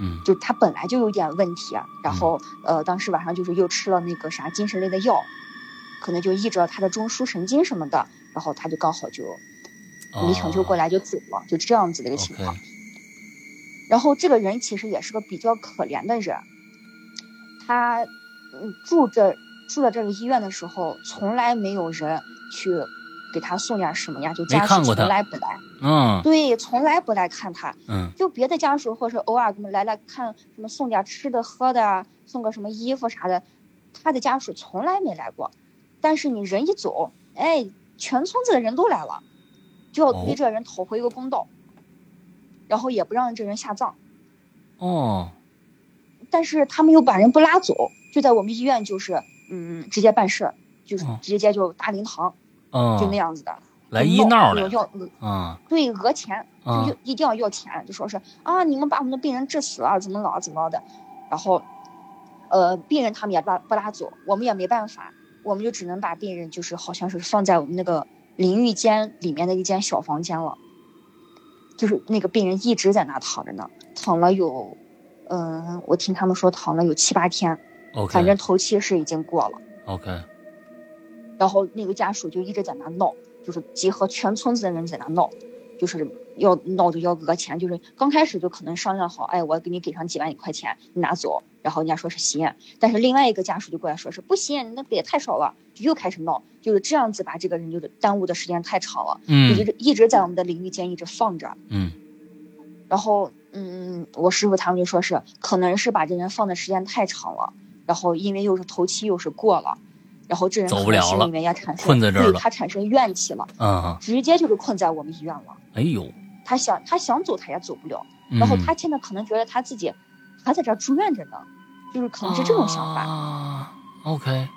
嗯。就他本来就有点问题，啊然后呃当时晚上就是又吃了那个啥精神类的药，可能就抑制了他的中枢神经什么的，然后他就刚好就没抢救过来就走了，就这样子的一个情况。然后这个人其实也是个比较可怜的人，他嗯住这住在这个医院的时候，从来没有人去给他送点什么呀，就家属从来不来，嗯对，从来不来看他。嗯就别的家属或者偶尔给我们来来看什么送点吃的喝的啊，送个什么衣服啥的，他的家属从来没来过。但是你人一走，哎，全村子的人都来了，就要为哦这人讨回一个公道，然后也不让这人下葬。哦但是他们又把人不拉走，就在我们医院就是嗯直接办事，就是哦直接就大灵堂，哦，就那样子的。来就医闹来要对讹钱，啊就一定要要钱，就说是啊，你们把我们的病人治死了，怎么了怎么了的，然后，呃，病人他们也不拉不拉走，我们也没办法，我们就只能把病人就是好像是放在我们那个淋浴间里面的一间小房间了，就是那个病人一直在那躺着呢，躺了有，嗯、我听他们说躺了有七八天，，OK，反正头七是已经过了。OK，然后那个家属就一直在那闹，就是集合全村子的人在那闹，就是要闹着要讹钱，就是刚开始就可能商量好，哎，我给你给上几万块钱，你拿走，然后人家说是行，但是另外一个家属就过来说是不行，那也太少了，就又开始闹，就是这样子把这个人就是耽误的时间太长了，就一嗯直一直在我们的淋浴间一直放着，嗯然后嗯，我师傅他们就说是可能是把这人放的时间太长了，然后因为又是头七又是过了。然后这人走可不了了能心里面也产生困在这儿了对他产生怨气了，啊，直接就是困在我们医院了。哎呦，他想他想走他也走不了，嗯然后他现在可能觉得他自己还在这儿住院着呢，就是可能是这种想法。啊，OK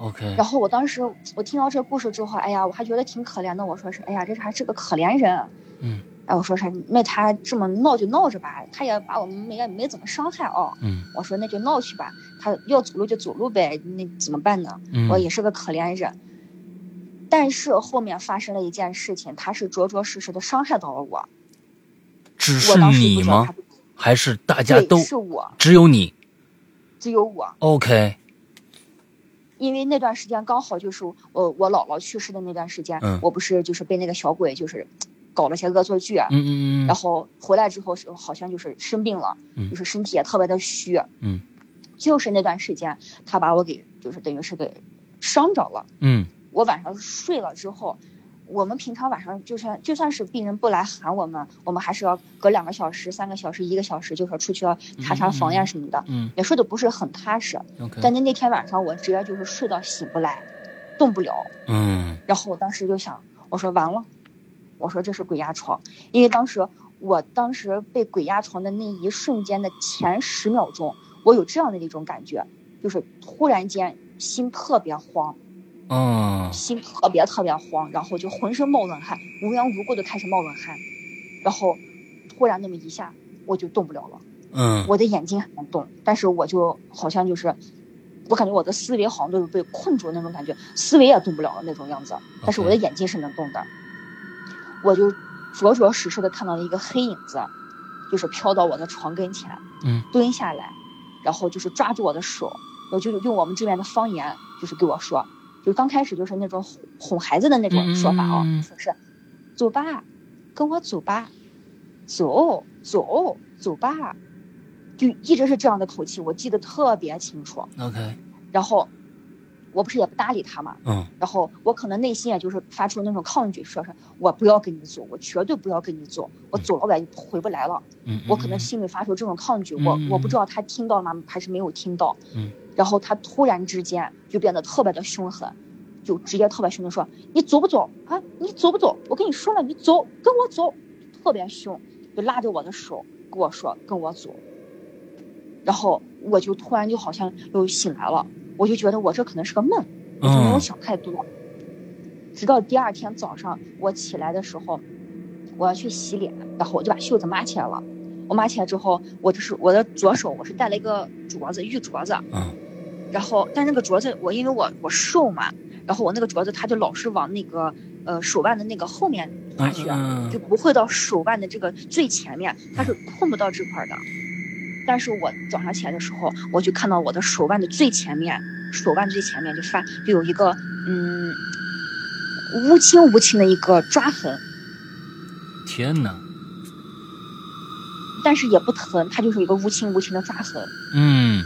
OK，然后我当时我听到这个故事之后，哎呀，我还觉得挺可怜的。我说是，哎呀，这还是个可怜人。嗯哎，我说啥，那他这么闹就闹着吧，他也把我们也没怎么伤害哦。嗯我说那就闹去吧，他要走路就走路呗，那怎么办呢？嗯，我也是个可怜人。但是后面发生了一件事情，他是着着实实的伤害到了我。只是我你吗？还是大家，都是我，只有你只有我。？OK，因为那段时间刚好就是我我姥姥去世的那段时间，嗯我不是就是被那个小鬼就是搞了些恶作剧，啊嗯嗯嗯然后回来之后是好像就是生病了，嗯就是身体也特别的虚，嗯，就是那段时间他把我给就是等于是给伤着了。嗯我晚上睡了之后，我们平常晚上就算就算是病人不来喊我们，我们还是要隔两个小时、三个小时、一个小时，就说出去要查查房呀什么的，嗯也睡得不是很踏实。，OK，但那那天晚上我直接就是睡到醒不来，动不了。嗯然后我当时就想，我说完了，我说这是鬼压床，因为当时我当时被鬼压床的那一瞬间的前十秒钟，我有这样的一种感觉，就是突然间心特别慌，嗯心特别特别慌，然后就浑身冒冷汗，无缘无故的开始冒冷汗，然后突然那么一下我就动不了了，嗯我的眼睛还能动，但是我就好像就是。我感觉我的思维好像都是被困住的那种感觉，思维也动不了的那种样子，但是我的眼睛是能动的。我就着着实实的看到了一个黑影子，就是飘到我的床跟前，嗯，蹲下来，然后就是抓住我的手，我就用我们这边的方言，就是给我说，就刚开始就是那种哄哄孩子的那种说法啊，说是，走吧，跟我走吧，走走走吧，就一直是这样的口气，我记得特别清楚。，OK，然后我不是也不搭理他嘛，嗯然后我可能内心也就是发出那种抗拒，说是我不要跟你走，我绝对不要跟你走，我走了我也回不来了。嗯，我可能心里发出这种抗拒，我嗯我不知道他听到了吗，还是没有听到。嗯。然后他突然之间就变得特别的凶狠，就直接特别凶的说：“你走不走啊？你走不走？我跟你说了，你走，跟我走。”特别凶，就拉着我的手跟我说：“跟我走。”然后我就突然就好像又醒来了，我就觉得我这可能是个梦，我就没有嗯想太多。直到第二天早上我起来的时候，我要去洗脸，然后我就把袖子抹起来了。我抹起来之后，我就是我的左手我是戴了一个镯子，玉镯子。嗯然后，但那个镯子我因为我我瘦嘛，然后我那个镯子它就老是往那个呃手腕的那个后面滑去，嗯就不会到手腕的这个最前面，它是碰不到这块儿的。但是我早上起来的时候，我就看到我的手腕的最前面，手腕最前面就发就有一个嗯乌青乌青的一个抓痕，天哪，但是也不疼，它就是一个乌青乌青的抓痕。嗯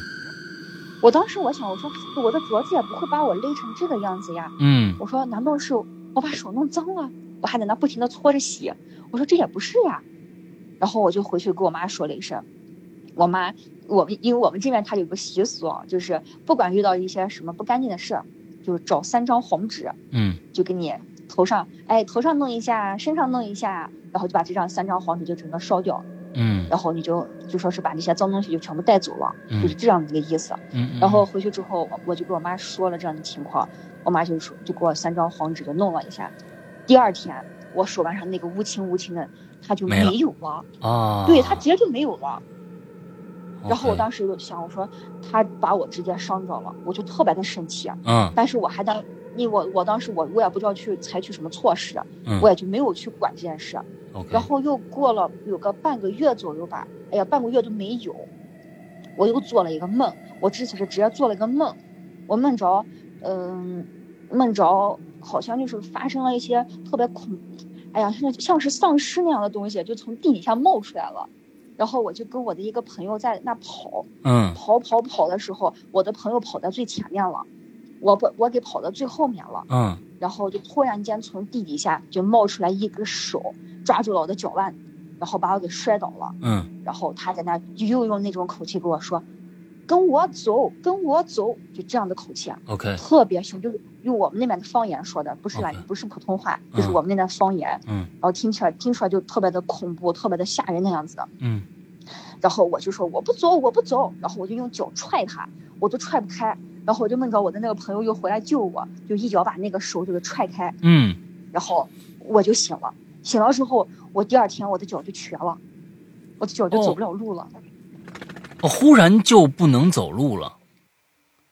我当时我想，我说我的镯子也不会把我勒成这个样子呀。嗯我说难道是我把手弄脏了？我还在那不停的搓着洗。我说这也不是呀。然后我就回去给我妈说了一声。我妈，我们因为我们这边它有个习俗啊，就是不管遇到一些什么不干净的事儿，就是找三张黄纸，嗯就给你头上，哎，头上弄一下，身上弄一下，然后就把这张三张黄纸就整个烧掉，嗯然后你就就说是把这些脏东西就全部带走了，嗯就是这样的一个意思。嗯，然后回去之后，我我就跟我妈说了这样的情况，我妈就说就给我三张黄纸就弄了一下。第二天，我手腕上那个乌青乌青的，它就没有了，啊，对，它直接就没有了。然后我当时就想，我说他把我直接伤着了，我就特别的生气。啊嗯但是我还当，因为我我当时我我也不知道去采取什么措施，嗯我也就没有去管这件事。然后又过了有个半个月左右吧，哎呀，半个月都没有，我又做了一个梦，我之前是直接做了一个梦，我梦着，嗯，梦着好像就是发生了一些特别恐，哎呀，像像是丧尸那样的东西，就从地底下冒出来了，然后我就跟我的一个朋友在那跑，嗯跑跑跑的时候，我的朋友跑在最前面了，我不我给跑到最后面了。嗯然后就突然间从地底下就冒出来一只手，抓住了我的脚腕，然后把我给摔倒了。嗯然后他在那又用那种口气跟我说：“跟我走，跟我走。”就这样的口气啊，，OK，特别凶，就是用我们那边的方言说的，不是不是普通话，就是我们那边方言。嗯然后听起来听出来就特别的恐怖，特别的吓人那样子的。嗯然后我就说我不走，我不走，然后我就用脚踹他，我都踹不开，然后我就梦着我的那个朋友又回来救我，就一脚把那个手就给踹开，嗯然后我就醒了。醒了之后，我第二天我的脚就瘸了，我的脚就走不了路了。哦，忽然就不能走路了，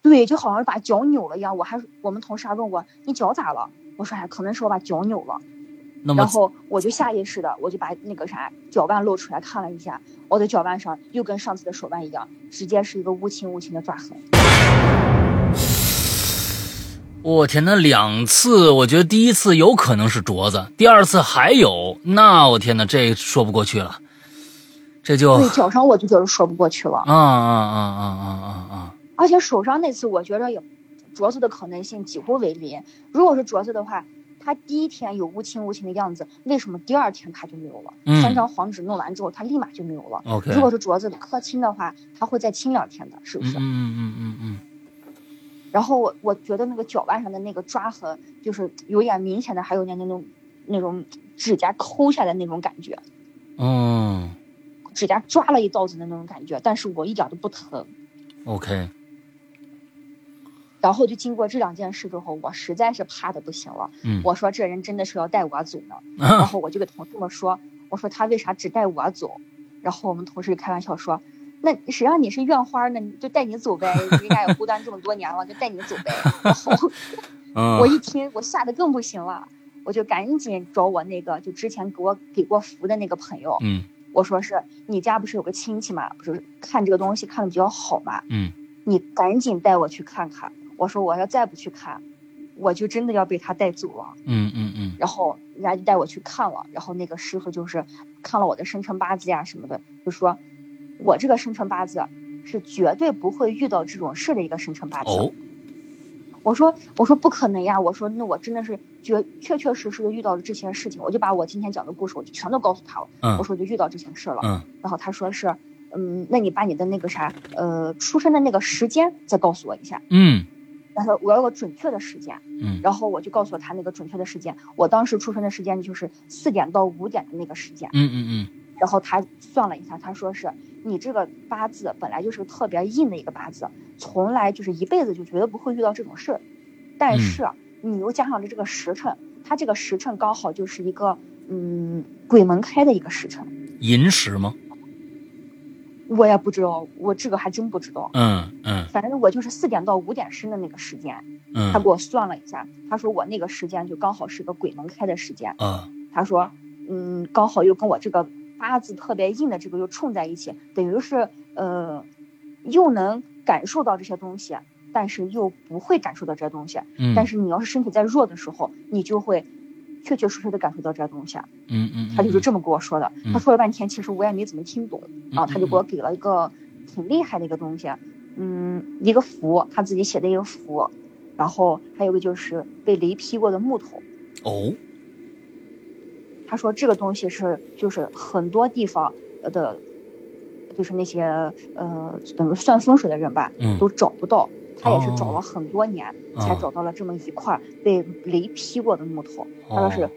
对，就好像把脚扭了一样。我还我们同事还问我你脚咋了？我说哎，可能是我把脚扭了。那么然后我就下意识的，我就把那个啥脚腕露出来看了一下，我的脚腕上又跟上次的手腕一样，直接是一个乌青乌青的抓痕。我天，那两次，我觉得第一次有可能是镯子，第二次还有，那我天哪，这说不过去了，这就对，脚上我就觉得说不过去了，啊啊啊啊啊啊啊！而且手上那次我觉着有镯子的可能性几乎为零。如果是镯子的话，它第一天有乌青乌青的样子，为什么第二天它就没有了？三张黄纸弄完之后，它立马就没有了。OK，如果是镯子磕青的话，它会再青两天的，是不是？嗯嗯嗯嗯。然后我我觉得那个脚腕上的那个抓痕，就是有点明显的，还有点那种那种指甲抠下的那种感觉。嗯。指甲抓了一道子的那种感觉，但是我一点都不疼。OK。然后就经过这两件事之后，我实在是怕的不行了。嗯。我说这人真的是要带我走呢。然后我就给同事们说：“我说他为啥只带我走？”然后我们同事开玩笑说：“那谁让你是院花呢？就带你走呗，人家也孤单这么多年了，就带你走呗。”然后 我一听，我吓得更不行了，我就赶紧找我那个就之前给我给过福的那个朋友。嗯。我说是你家不是有个亲戚嘛？不是看这个东西看的比较好嘛？嗯。你赶紧带我去看看。我说我要再不去看，我就真的要被他带走了。嗯嗯嗯。然后人家就带我去看了，然后那个师傅就是看了我的生辰八字呀什么的，就说，我这个生辰八字是绝对不会遇到这种事的一个生辰八字。哦。我说我说不可能呀！我说那我真的是确确确实实的遇到了这些事情，我就把我今天讲的故事我就全都告诉他了。嗯。我说就遇到这些事了。嗯。然后他说是，嗯，那你把你的那个啥，呃，出生的那个时间再告诉我一下。嗯。他说我要个准确的时间，嗯，然后我就告诉他那个准确的时间，我当时出生的时间就是四点到五点的那个时间，嗯嗯嗯，然后他算了一下，他说是你这个八字本来就是个特别硬的一个八字，从来就是一辈子就绝对不会遇到这种事儿，但是你又加上了这个时辰，他这个时辰刚好就是一个嗯鬼门开的一个时辰，寅时吗？我也不知道，我这个还真不知道。嗯嗯，反正我就是四点到五点生的那个时间。嗯，他给我算了一下，他说我那个时间就刚好是个鬼门开的时间。嗯，他说，嗯，刚好又跟我这个八字特别硬的这个又冲在一起，等于是呃，又能感受到这些东西，但是又不会感受到这些东西。嗯，但是你要是身体在弱的时候，你就会。确确实实的感受到这些东西，嗯嗯，他就是这么跟我说的。他说了半天，其实我也没怎么听懂。然后他就给我给了一个挺厉害的一个东西，嗯，一个符，他自己写的一个符，然后还有个就是被雷劈过的木头。哦，他说这个东西是就是很多地方的，就是那些呃等于算风水的人吧，都找不到。他也是找了很多年，才找到了这么一块被雷劈过的木头。他说是，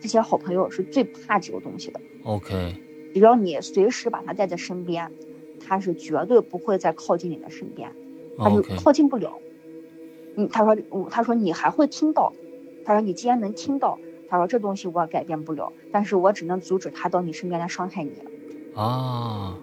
这些好朋友是最怕这个东西的。OK，只要你随时把它带在身边，他是绝对不会再靠近你的身边，他就靠近不了。嗯，他说，他说你还会听到，他说你既然能听到，他说这东西我改变不了，但是我只能阻止他到你身边来伤害你。啊，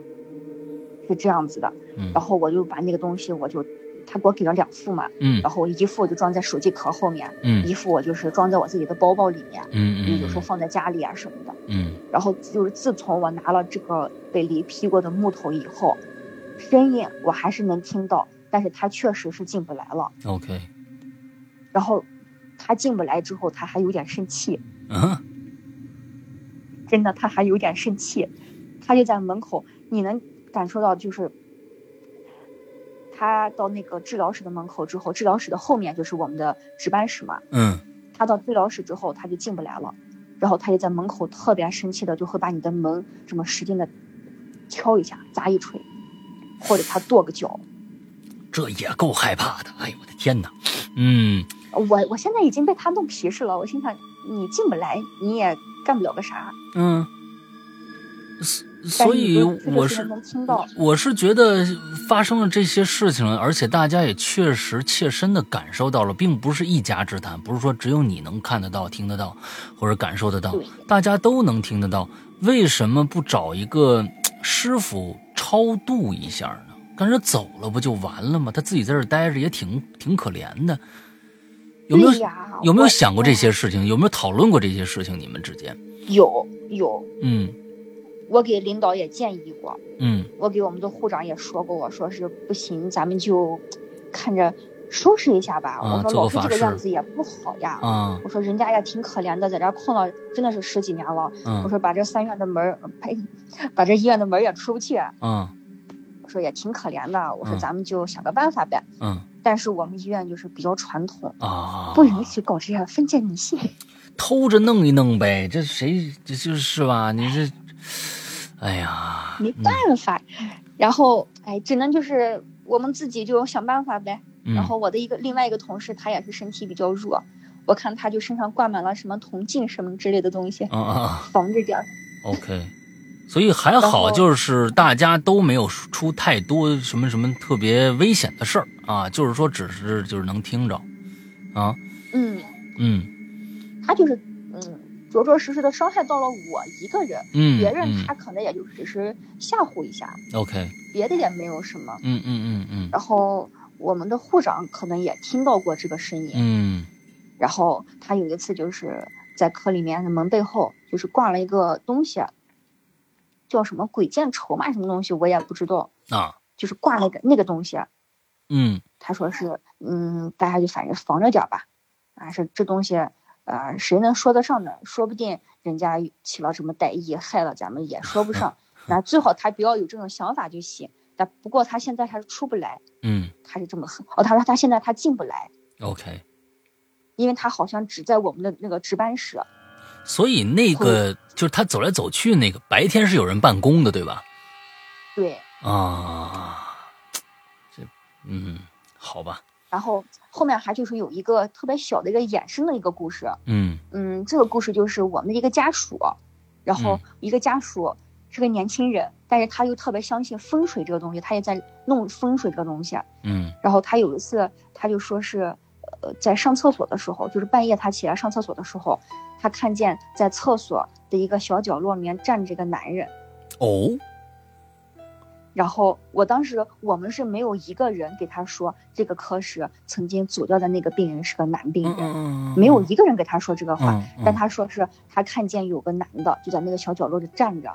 是这样子的。然后我就把那个东西我就。他给我给了两副嘛，嗯，然后一副就装在手机壳后面，嗯，一副我就是装在我自己的包包里面，嗯嗯，有时候放在家里啊什么的，嗯，然后就是自从我拿了这个被雷劈过的木头以后，声音我还是能听到，但是他确实是进不来了，OK，然后他进不来之后，他还有点生气，嗯，真的他还有点生气，他就在门口，你能感受到就是。他到那个治疗室的门口之后，治疗室的后面就是我们的值班室嘛。嗯。他到治疗室之后，他就进不来了，然后他就在门口特别生气的，就会把你的门这么使劲的敲一下、砸一锤，或者他跺个脚。这也够害怕的，哎呦我的天哪！嗯。我我现在已经被他弄皮实了，我心想你进不来，你也干不了个啥。嗯。所以我是我是觉得发生了这些事情，而且大家也确实切身的感受到了，并不是一家之谈，不是说只有你能看得到、听得到或者感受得到，大家都能听得到。为什么不找一个师傅超度一下呢？跟着走了不就完了吗？他自己在这待着也挺挺可怜的。有没有有没有想过这些事情？有没有讨论过这些事情？你们之间有有嗯。我给领导也建议过，嗯，我给我们的护长也说过，我说是不行，咱们就看着收拾一下吧。我说老是这个样子也不好呀。我说人家也挺可怜的，在这困了真的是十几年了。我说把这三院的门呸，把这医院的门也出不去。嗯，我说也挺可怜的。我说咱们就想个办法呗。嗯，但是我们医院就是比较传统啊，不允许搞这样封建迷信。偷着弄一弄呗，这谁这就是吧？你这，哎呀，没办法，然后哎，只能就是我们自己就想办法呗。然后我的一个另外一个同事，他也是身体比较弱，我看他就身上挂满了什么铜镜什么之类的东西，啊啊，防着点儿。OK，所以还好，就是大家都没有出太多什么什么特别危险的事儿啊，就是说只是就是能听着，啊，嗯。嗯，他就是嗯着着实实的伤害到了我一个人，嗯，别人他可能也就只是吓唬一下，OK，别的也没有什么，嗯嗯嗯嗯，然后我们的护长可能也听到过这个声音，嗯，然后他有一次就是在科里面的门背后就是挂了一个东西。叫什么鬼见愁嘛？什么东西我也不知道啊，就是挂那个那个东西，嗯，他说是，嗯，大家就反正防着点吧，啊，是这东西，呃，谁能说得上呢？说不定人家起了什么歹意，害了咱们也说不上。那最好他不要有这种想法就行。但不过他现在还是出不来，嗯，他是这么狠。哦，他说他现在他进不来，OK，因为他好像只在我们的那个值班室。所以那个就是他走来走去那个白天是有人办公的，对吧？对啊，这嗯，好吧。然后后面还就是有一个特别小的一个衍生的一个故事。嗯嗯，这个故事就是我们的一个家属，然后一个家属是个年轻人，但是他又特别相信风水这个东西，他也在弄风水这个东西。嗯，然后他有一次他就说是，呃，在上厕所的时候，就是半夜他起来上厕所的时候。他看见在厕所的一个小角落里面站着个男人，哦。然后我当时我们是没有一个人给他说这个科室曾经走掉的那个病人是个男病人，没有一个人给他说这个话。但他说是他看见有个男的就在那个小角落里站着，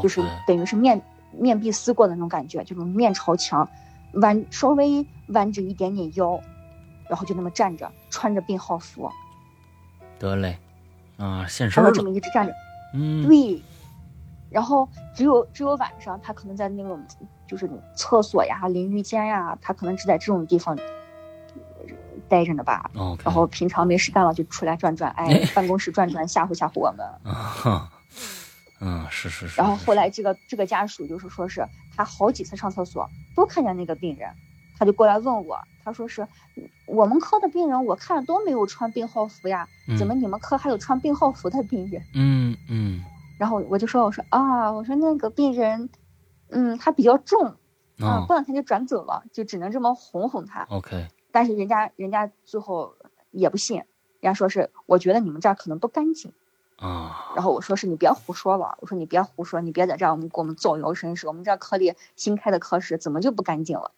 就是等于是面面壁思过的那种感觉，就是面朝墙，弯稍微弯着一点点腰，然后就那么站着，穿着病号服。得嘞，啊，现身了。这么一直站着，嗯，对。然后只有只有晚上，他可能在那种就是厕所呀、淋浴间呀，他可能只在这种地方待着呢吧。然后平常没事干了就出来转转，哎，办公室转转，吓唬吓唬我们。啊，嗯，是是是。然后后来这个这个家属就是说是他好几次上厕所都看见那个病人，他就过来问我。他说是我们科的病人，我看都没有穿病号服呀，怎么你们科还有穿病号服的病人？嗯嗯。然后我就说，我说啊，我说那个病人，嗯，他比较重，啊，过两天就转走了，就只能这么哄哄他。OK。但是人家人家最后也不信，人家说是我觉得你们这儿可能不干净。啊。然后我说是你别胡说了，我说你别胡说，你别在这儿我们给我们造谣生事。我们这科里新开的科室怎么就不干净了？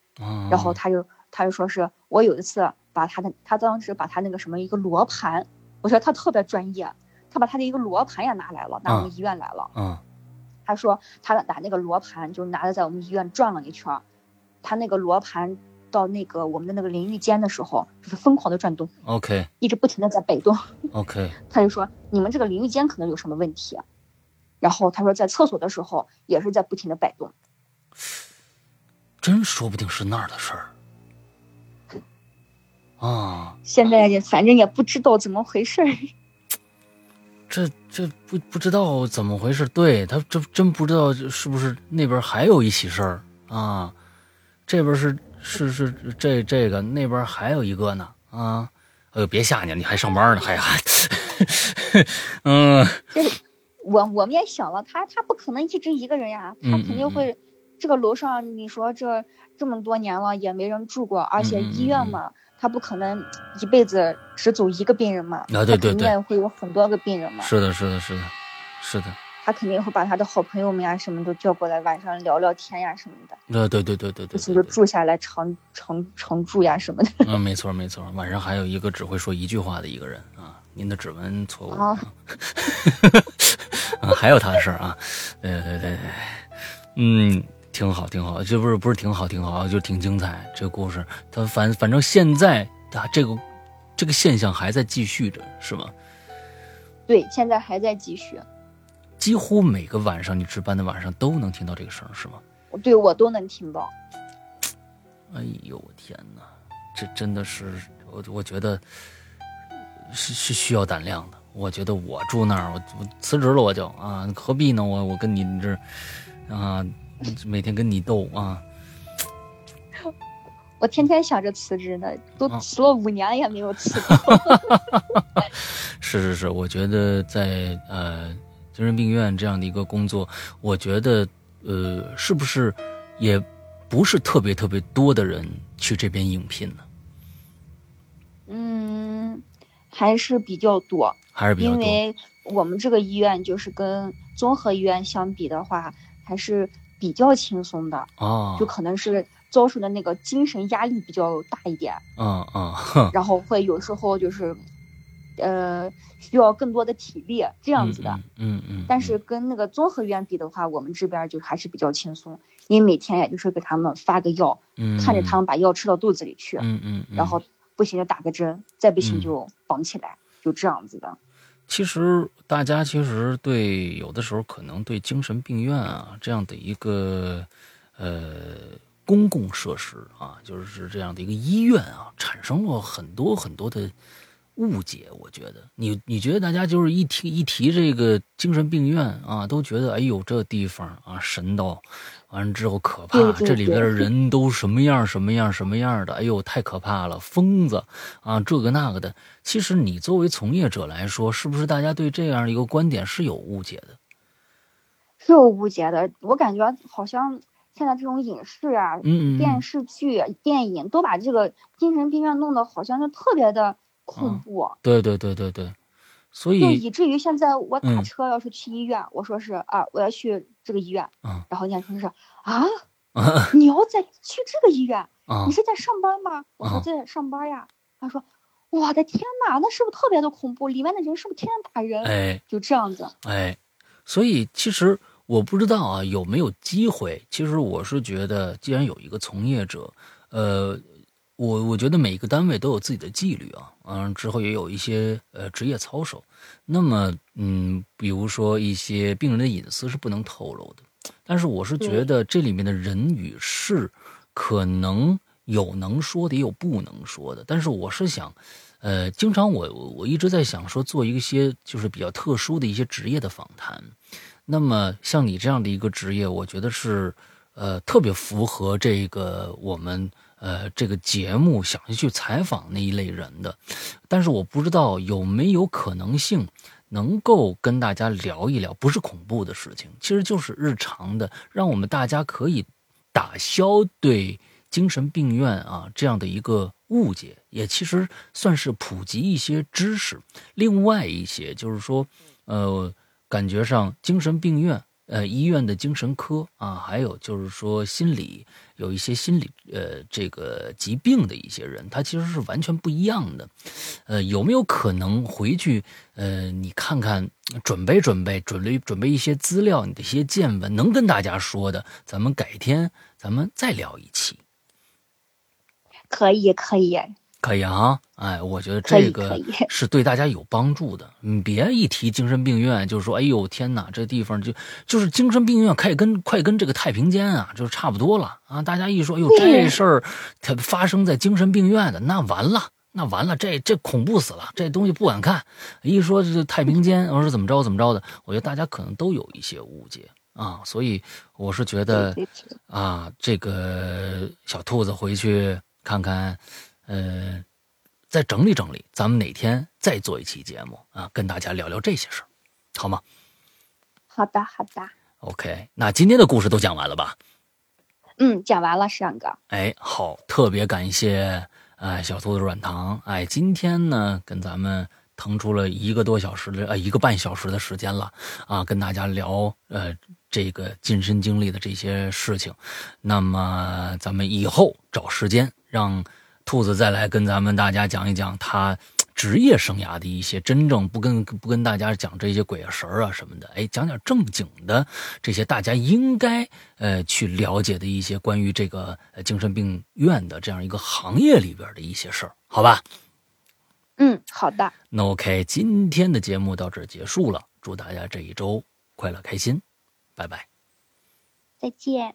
然后他就。他就说是我有一次把他的，他当时把他那个什么一个罗盘，我觉得他特别专业，他把他的一个罗盘也拿来了，拿我们医院来了。嗯，他说他拿那个罗盘就拿着在我们医院转了一圈，他那个罗盘到那个我们的那个淋浴间的时候，就是疯狂的转动。OK，一直不停的在摆动。OK，他就说你们这个淋浴间可能有什么问题，然后他说在厕所的时候也是在不停的摆动。真说不定是那儿的事儿。啊，现在也反正也不知道怎么回事儿。这这不不知道怎么回事，对他这真不知道是不是那边还有一起事儿啊？这边是是是这这个那边还有一个呢啊！哎呦，别吓你，你还上班呢，还还，嗯。这我我们也想了，他他不可能一直一个人呀，他肯定会。这个楼上你说这这么多年了也没人住过，而且医院嘛。他不可能一辈子只走一个病人嘛？啊，对对对，肯定会有很多个病人嘛。是的，是的，是的，是的。他肯定会把他的好朋友们呀什么都叫过来，晚上聊聊天呀什么的。啊，对对对对对。就是住下来常常常住呀什么的。嗯，没错没错。晚上还有一个只会说一句话的一个人啊，您的指纹错误。啊。啊，还有他的事儿啊，对对对对，嗯。挺好，挺好，这不是不是挺好，挺好，就挺精彩。这个故事，他反反正现在他这个这个现象还在继续着，是吗？对，现在还在继续。几乎每个晚上你值班的晚上都能听到这个声，是吗？对，我都能听到。哎呦我天哪，这真的是我我觉得是是需要胆量的。我觉得我住那儿，我我辞职了，我就啊，何必呢？我我跟你这啊，每天跟你斗啊。我天天想着辞职呢，都辞了五年也没有辞。是 是是，我觉得在呃精神病院这样的一个工作，我觉得呃是不是也不是特别特别多的人去这边应聘呢？嗯，还是比较多，还是比较多。因为我们这个医院就是跟综合医院相比的话，还是比较轻松的哦，就可能是。遭受的那个精神压力比较大一点，嗯嗯，然后会有时候就是，呃，需要更多的体力这样子的，嗯嗯。但是跟那个综合医院比的话，我们这边就还是比较轻松，因为每天也就是给他们发个药，看着他们把药吃到肚子里去，嗯嗯，然后不行就打个针，再不行就绑起来，就这样子的。其实大家其实对有的时候可能对精神病院啊这样的一个，呃。公共设施啊，就是这样的一个医院啊，产生了很多很多的误解。我觉得，你你觉得大家就是一提一提这个精神病院啊，都觉得哎呦这地方啊神道，完了之后可怕，这里边的人都什么样什么样什么样的，哎呦太可怕了，疯子啊这个那个的。其实你作为从业者来说，是不是大家对这样一个观点是有误解的？是有误解的，我感觉好像。现在这种影视啊、电视剧、电影都把这个精神病院弄得好像就特别的恐怖。对对对对对，所以就以至于现在我打车要是去医院，我说是啊，我要去这个医院，嗯然后人家说是啊，你要再去这个医院，你是在上班吗？我说在上班呀。他说，我的天哪，那是不是特别的恐怖？里面的人是不是天天打人？哎，就这样子。哎，所以其实。我不知道啊，有没有机会？其实我是觉得，既然有一个从业者，呃，我我觉得每个单位都有自己的纪律啊，嗯，之后也有一些呃职业操守。那么，嗯，比如说一些病人的隐私是不能透露的。但是我是觉得这里面的人与事，可能有能说的，也有不能说的。但是我是想，呃，经常我我一直在想说，做一些就是比较特殊的一些职业的访谈。那么像你这样的一个职业，我觉得是，呃，特别符合这个我们呃这个节目想要去采访那一类人的。但是我不知道有没有可能性能够跟大家聊一聊，不是恐怖的事情，其实就是日常的，让我们大家可以打消对精神病院啊这样的一个误解，也其实算是普及一些知识。另外一些就是说，呃。感觉上，精神病院，呃，医院的精神科啊，还有就是说心理有一些心理，呃，这个疾病的一些人，他其实是完全不一样的。呃，有没有可能回去，呃，你看看，准备准备，准备准备一些资料，你的一些见闻，能跟大家说的，咱们改天咱们再聊一期。可以，可以。可以啊，哎，我觉得这个 是对大家有帮助的。你别一提精神病院，就是说，哎呦天哪，这地方就就是精神病院，快跟快跟这个太平间啊，就是差不多了啊。大家一说，哎呦这事儿它发生在精神病院的，那完了，那完了，这这恐怖死了，这东西不敢看。一说这太平间，我说怎么着怎么着的，我觉得大家可能都有一些误解啊。所以我是觉得啊，这个小兔子回去看看。呃，再整理整理，咱们哪天再做一期节目啊，跟大家聊聊这些事儿，好吗？好的，好的。OK，那今天的故事都讲完了吧？嗯，讲完了，上哥。哎，好，特别感谢哎小兔子软糖哎，今天呢跟咱们腾出了一个多小时的呃一个半小时的时间了啊，跟大家聊呃这个亲身经历的这些事情。那么咱们以后找时间让。兔子再来跟咱们大家讲一讲他职业生涯的一些真正不跟不跟大家讲这些鬼啊神啊什么的，哎，讲点正经的这些大家应该呃去了解的一些关于这个精神病院的这样一个行业里边的一些事儿，好吧？嗯，好的。那 OK，今天的节目到这结束了，祝大家这一周快乐开心，拜拜，再见。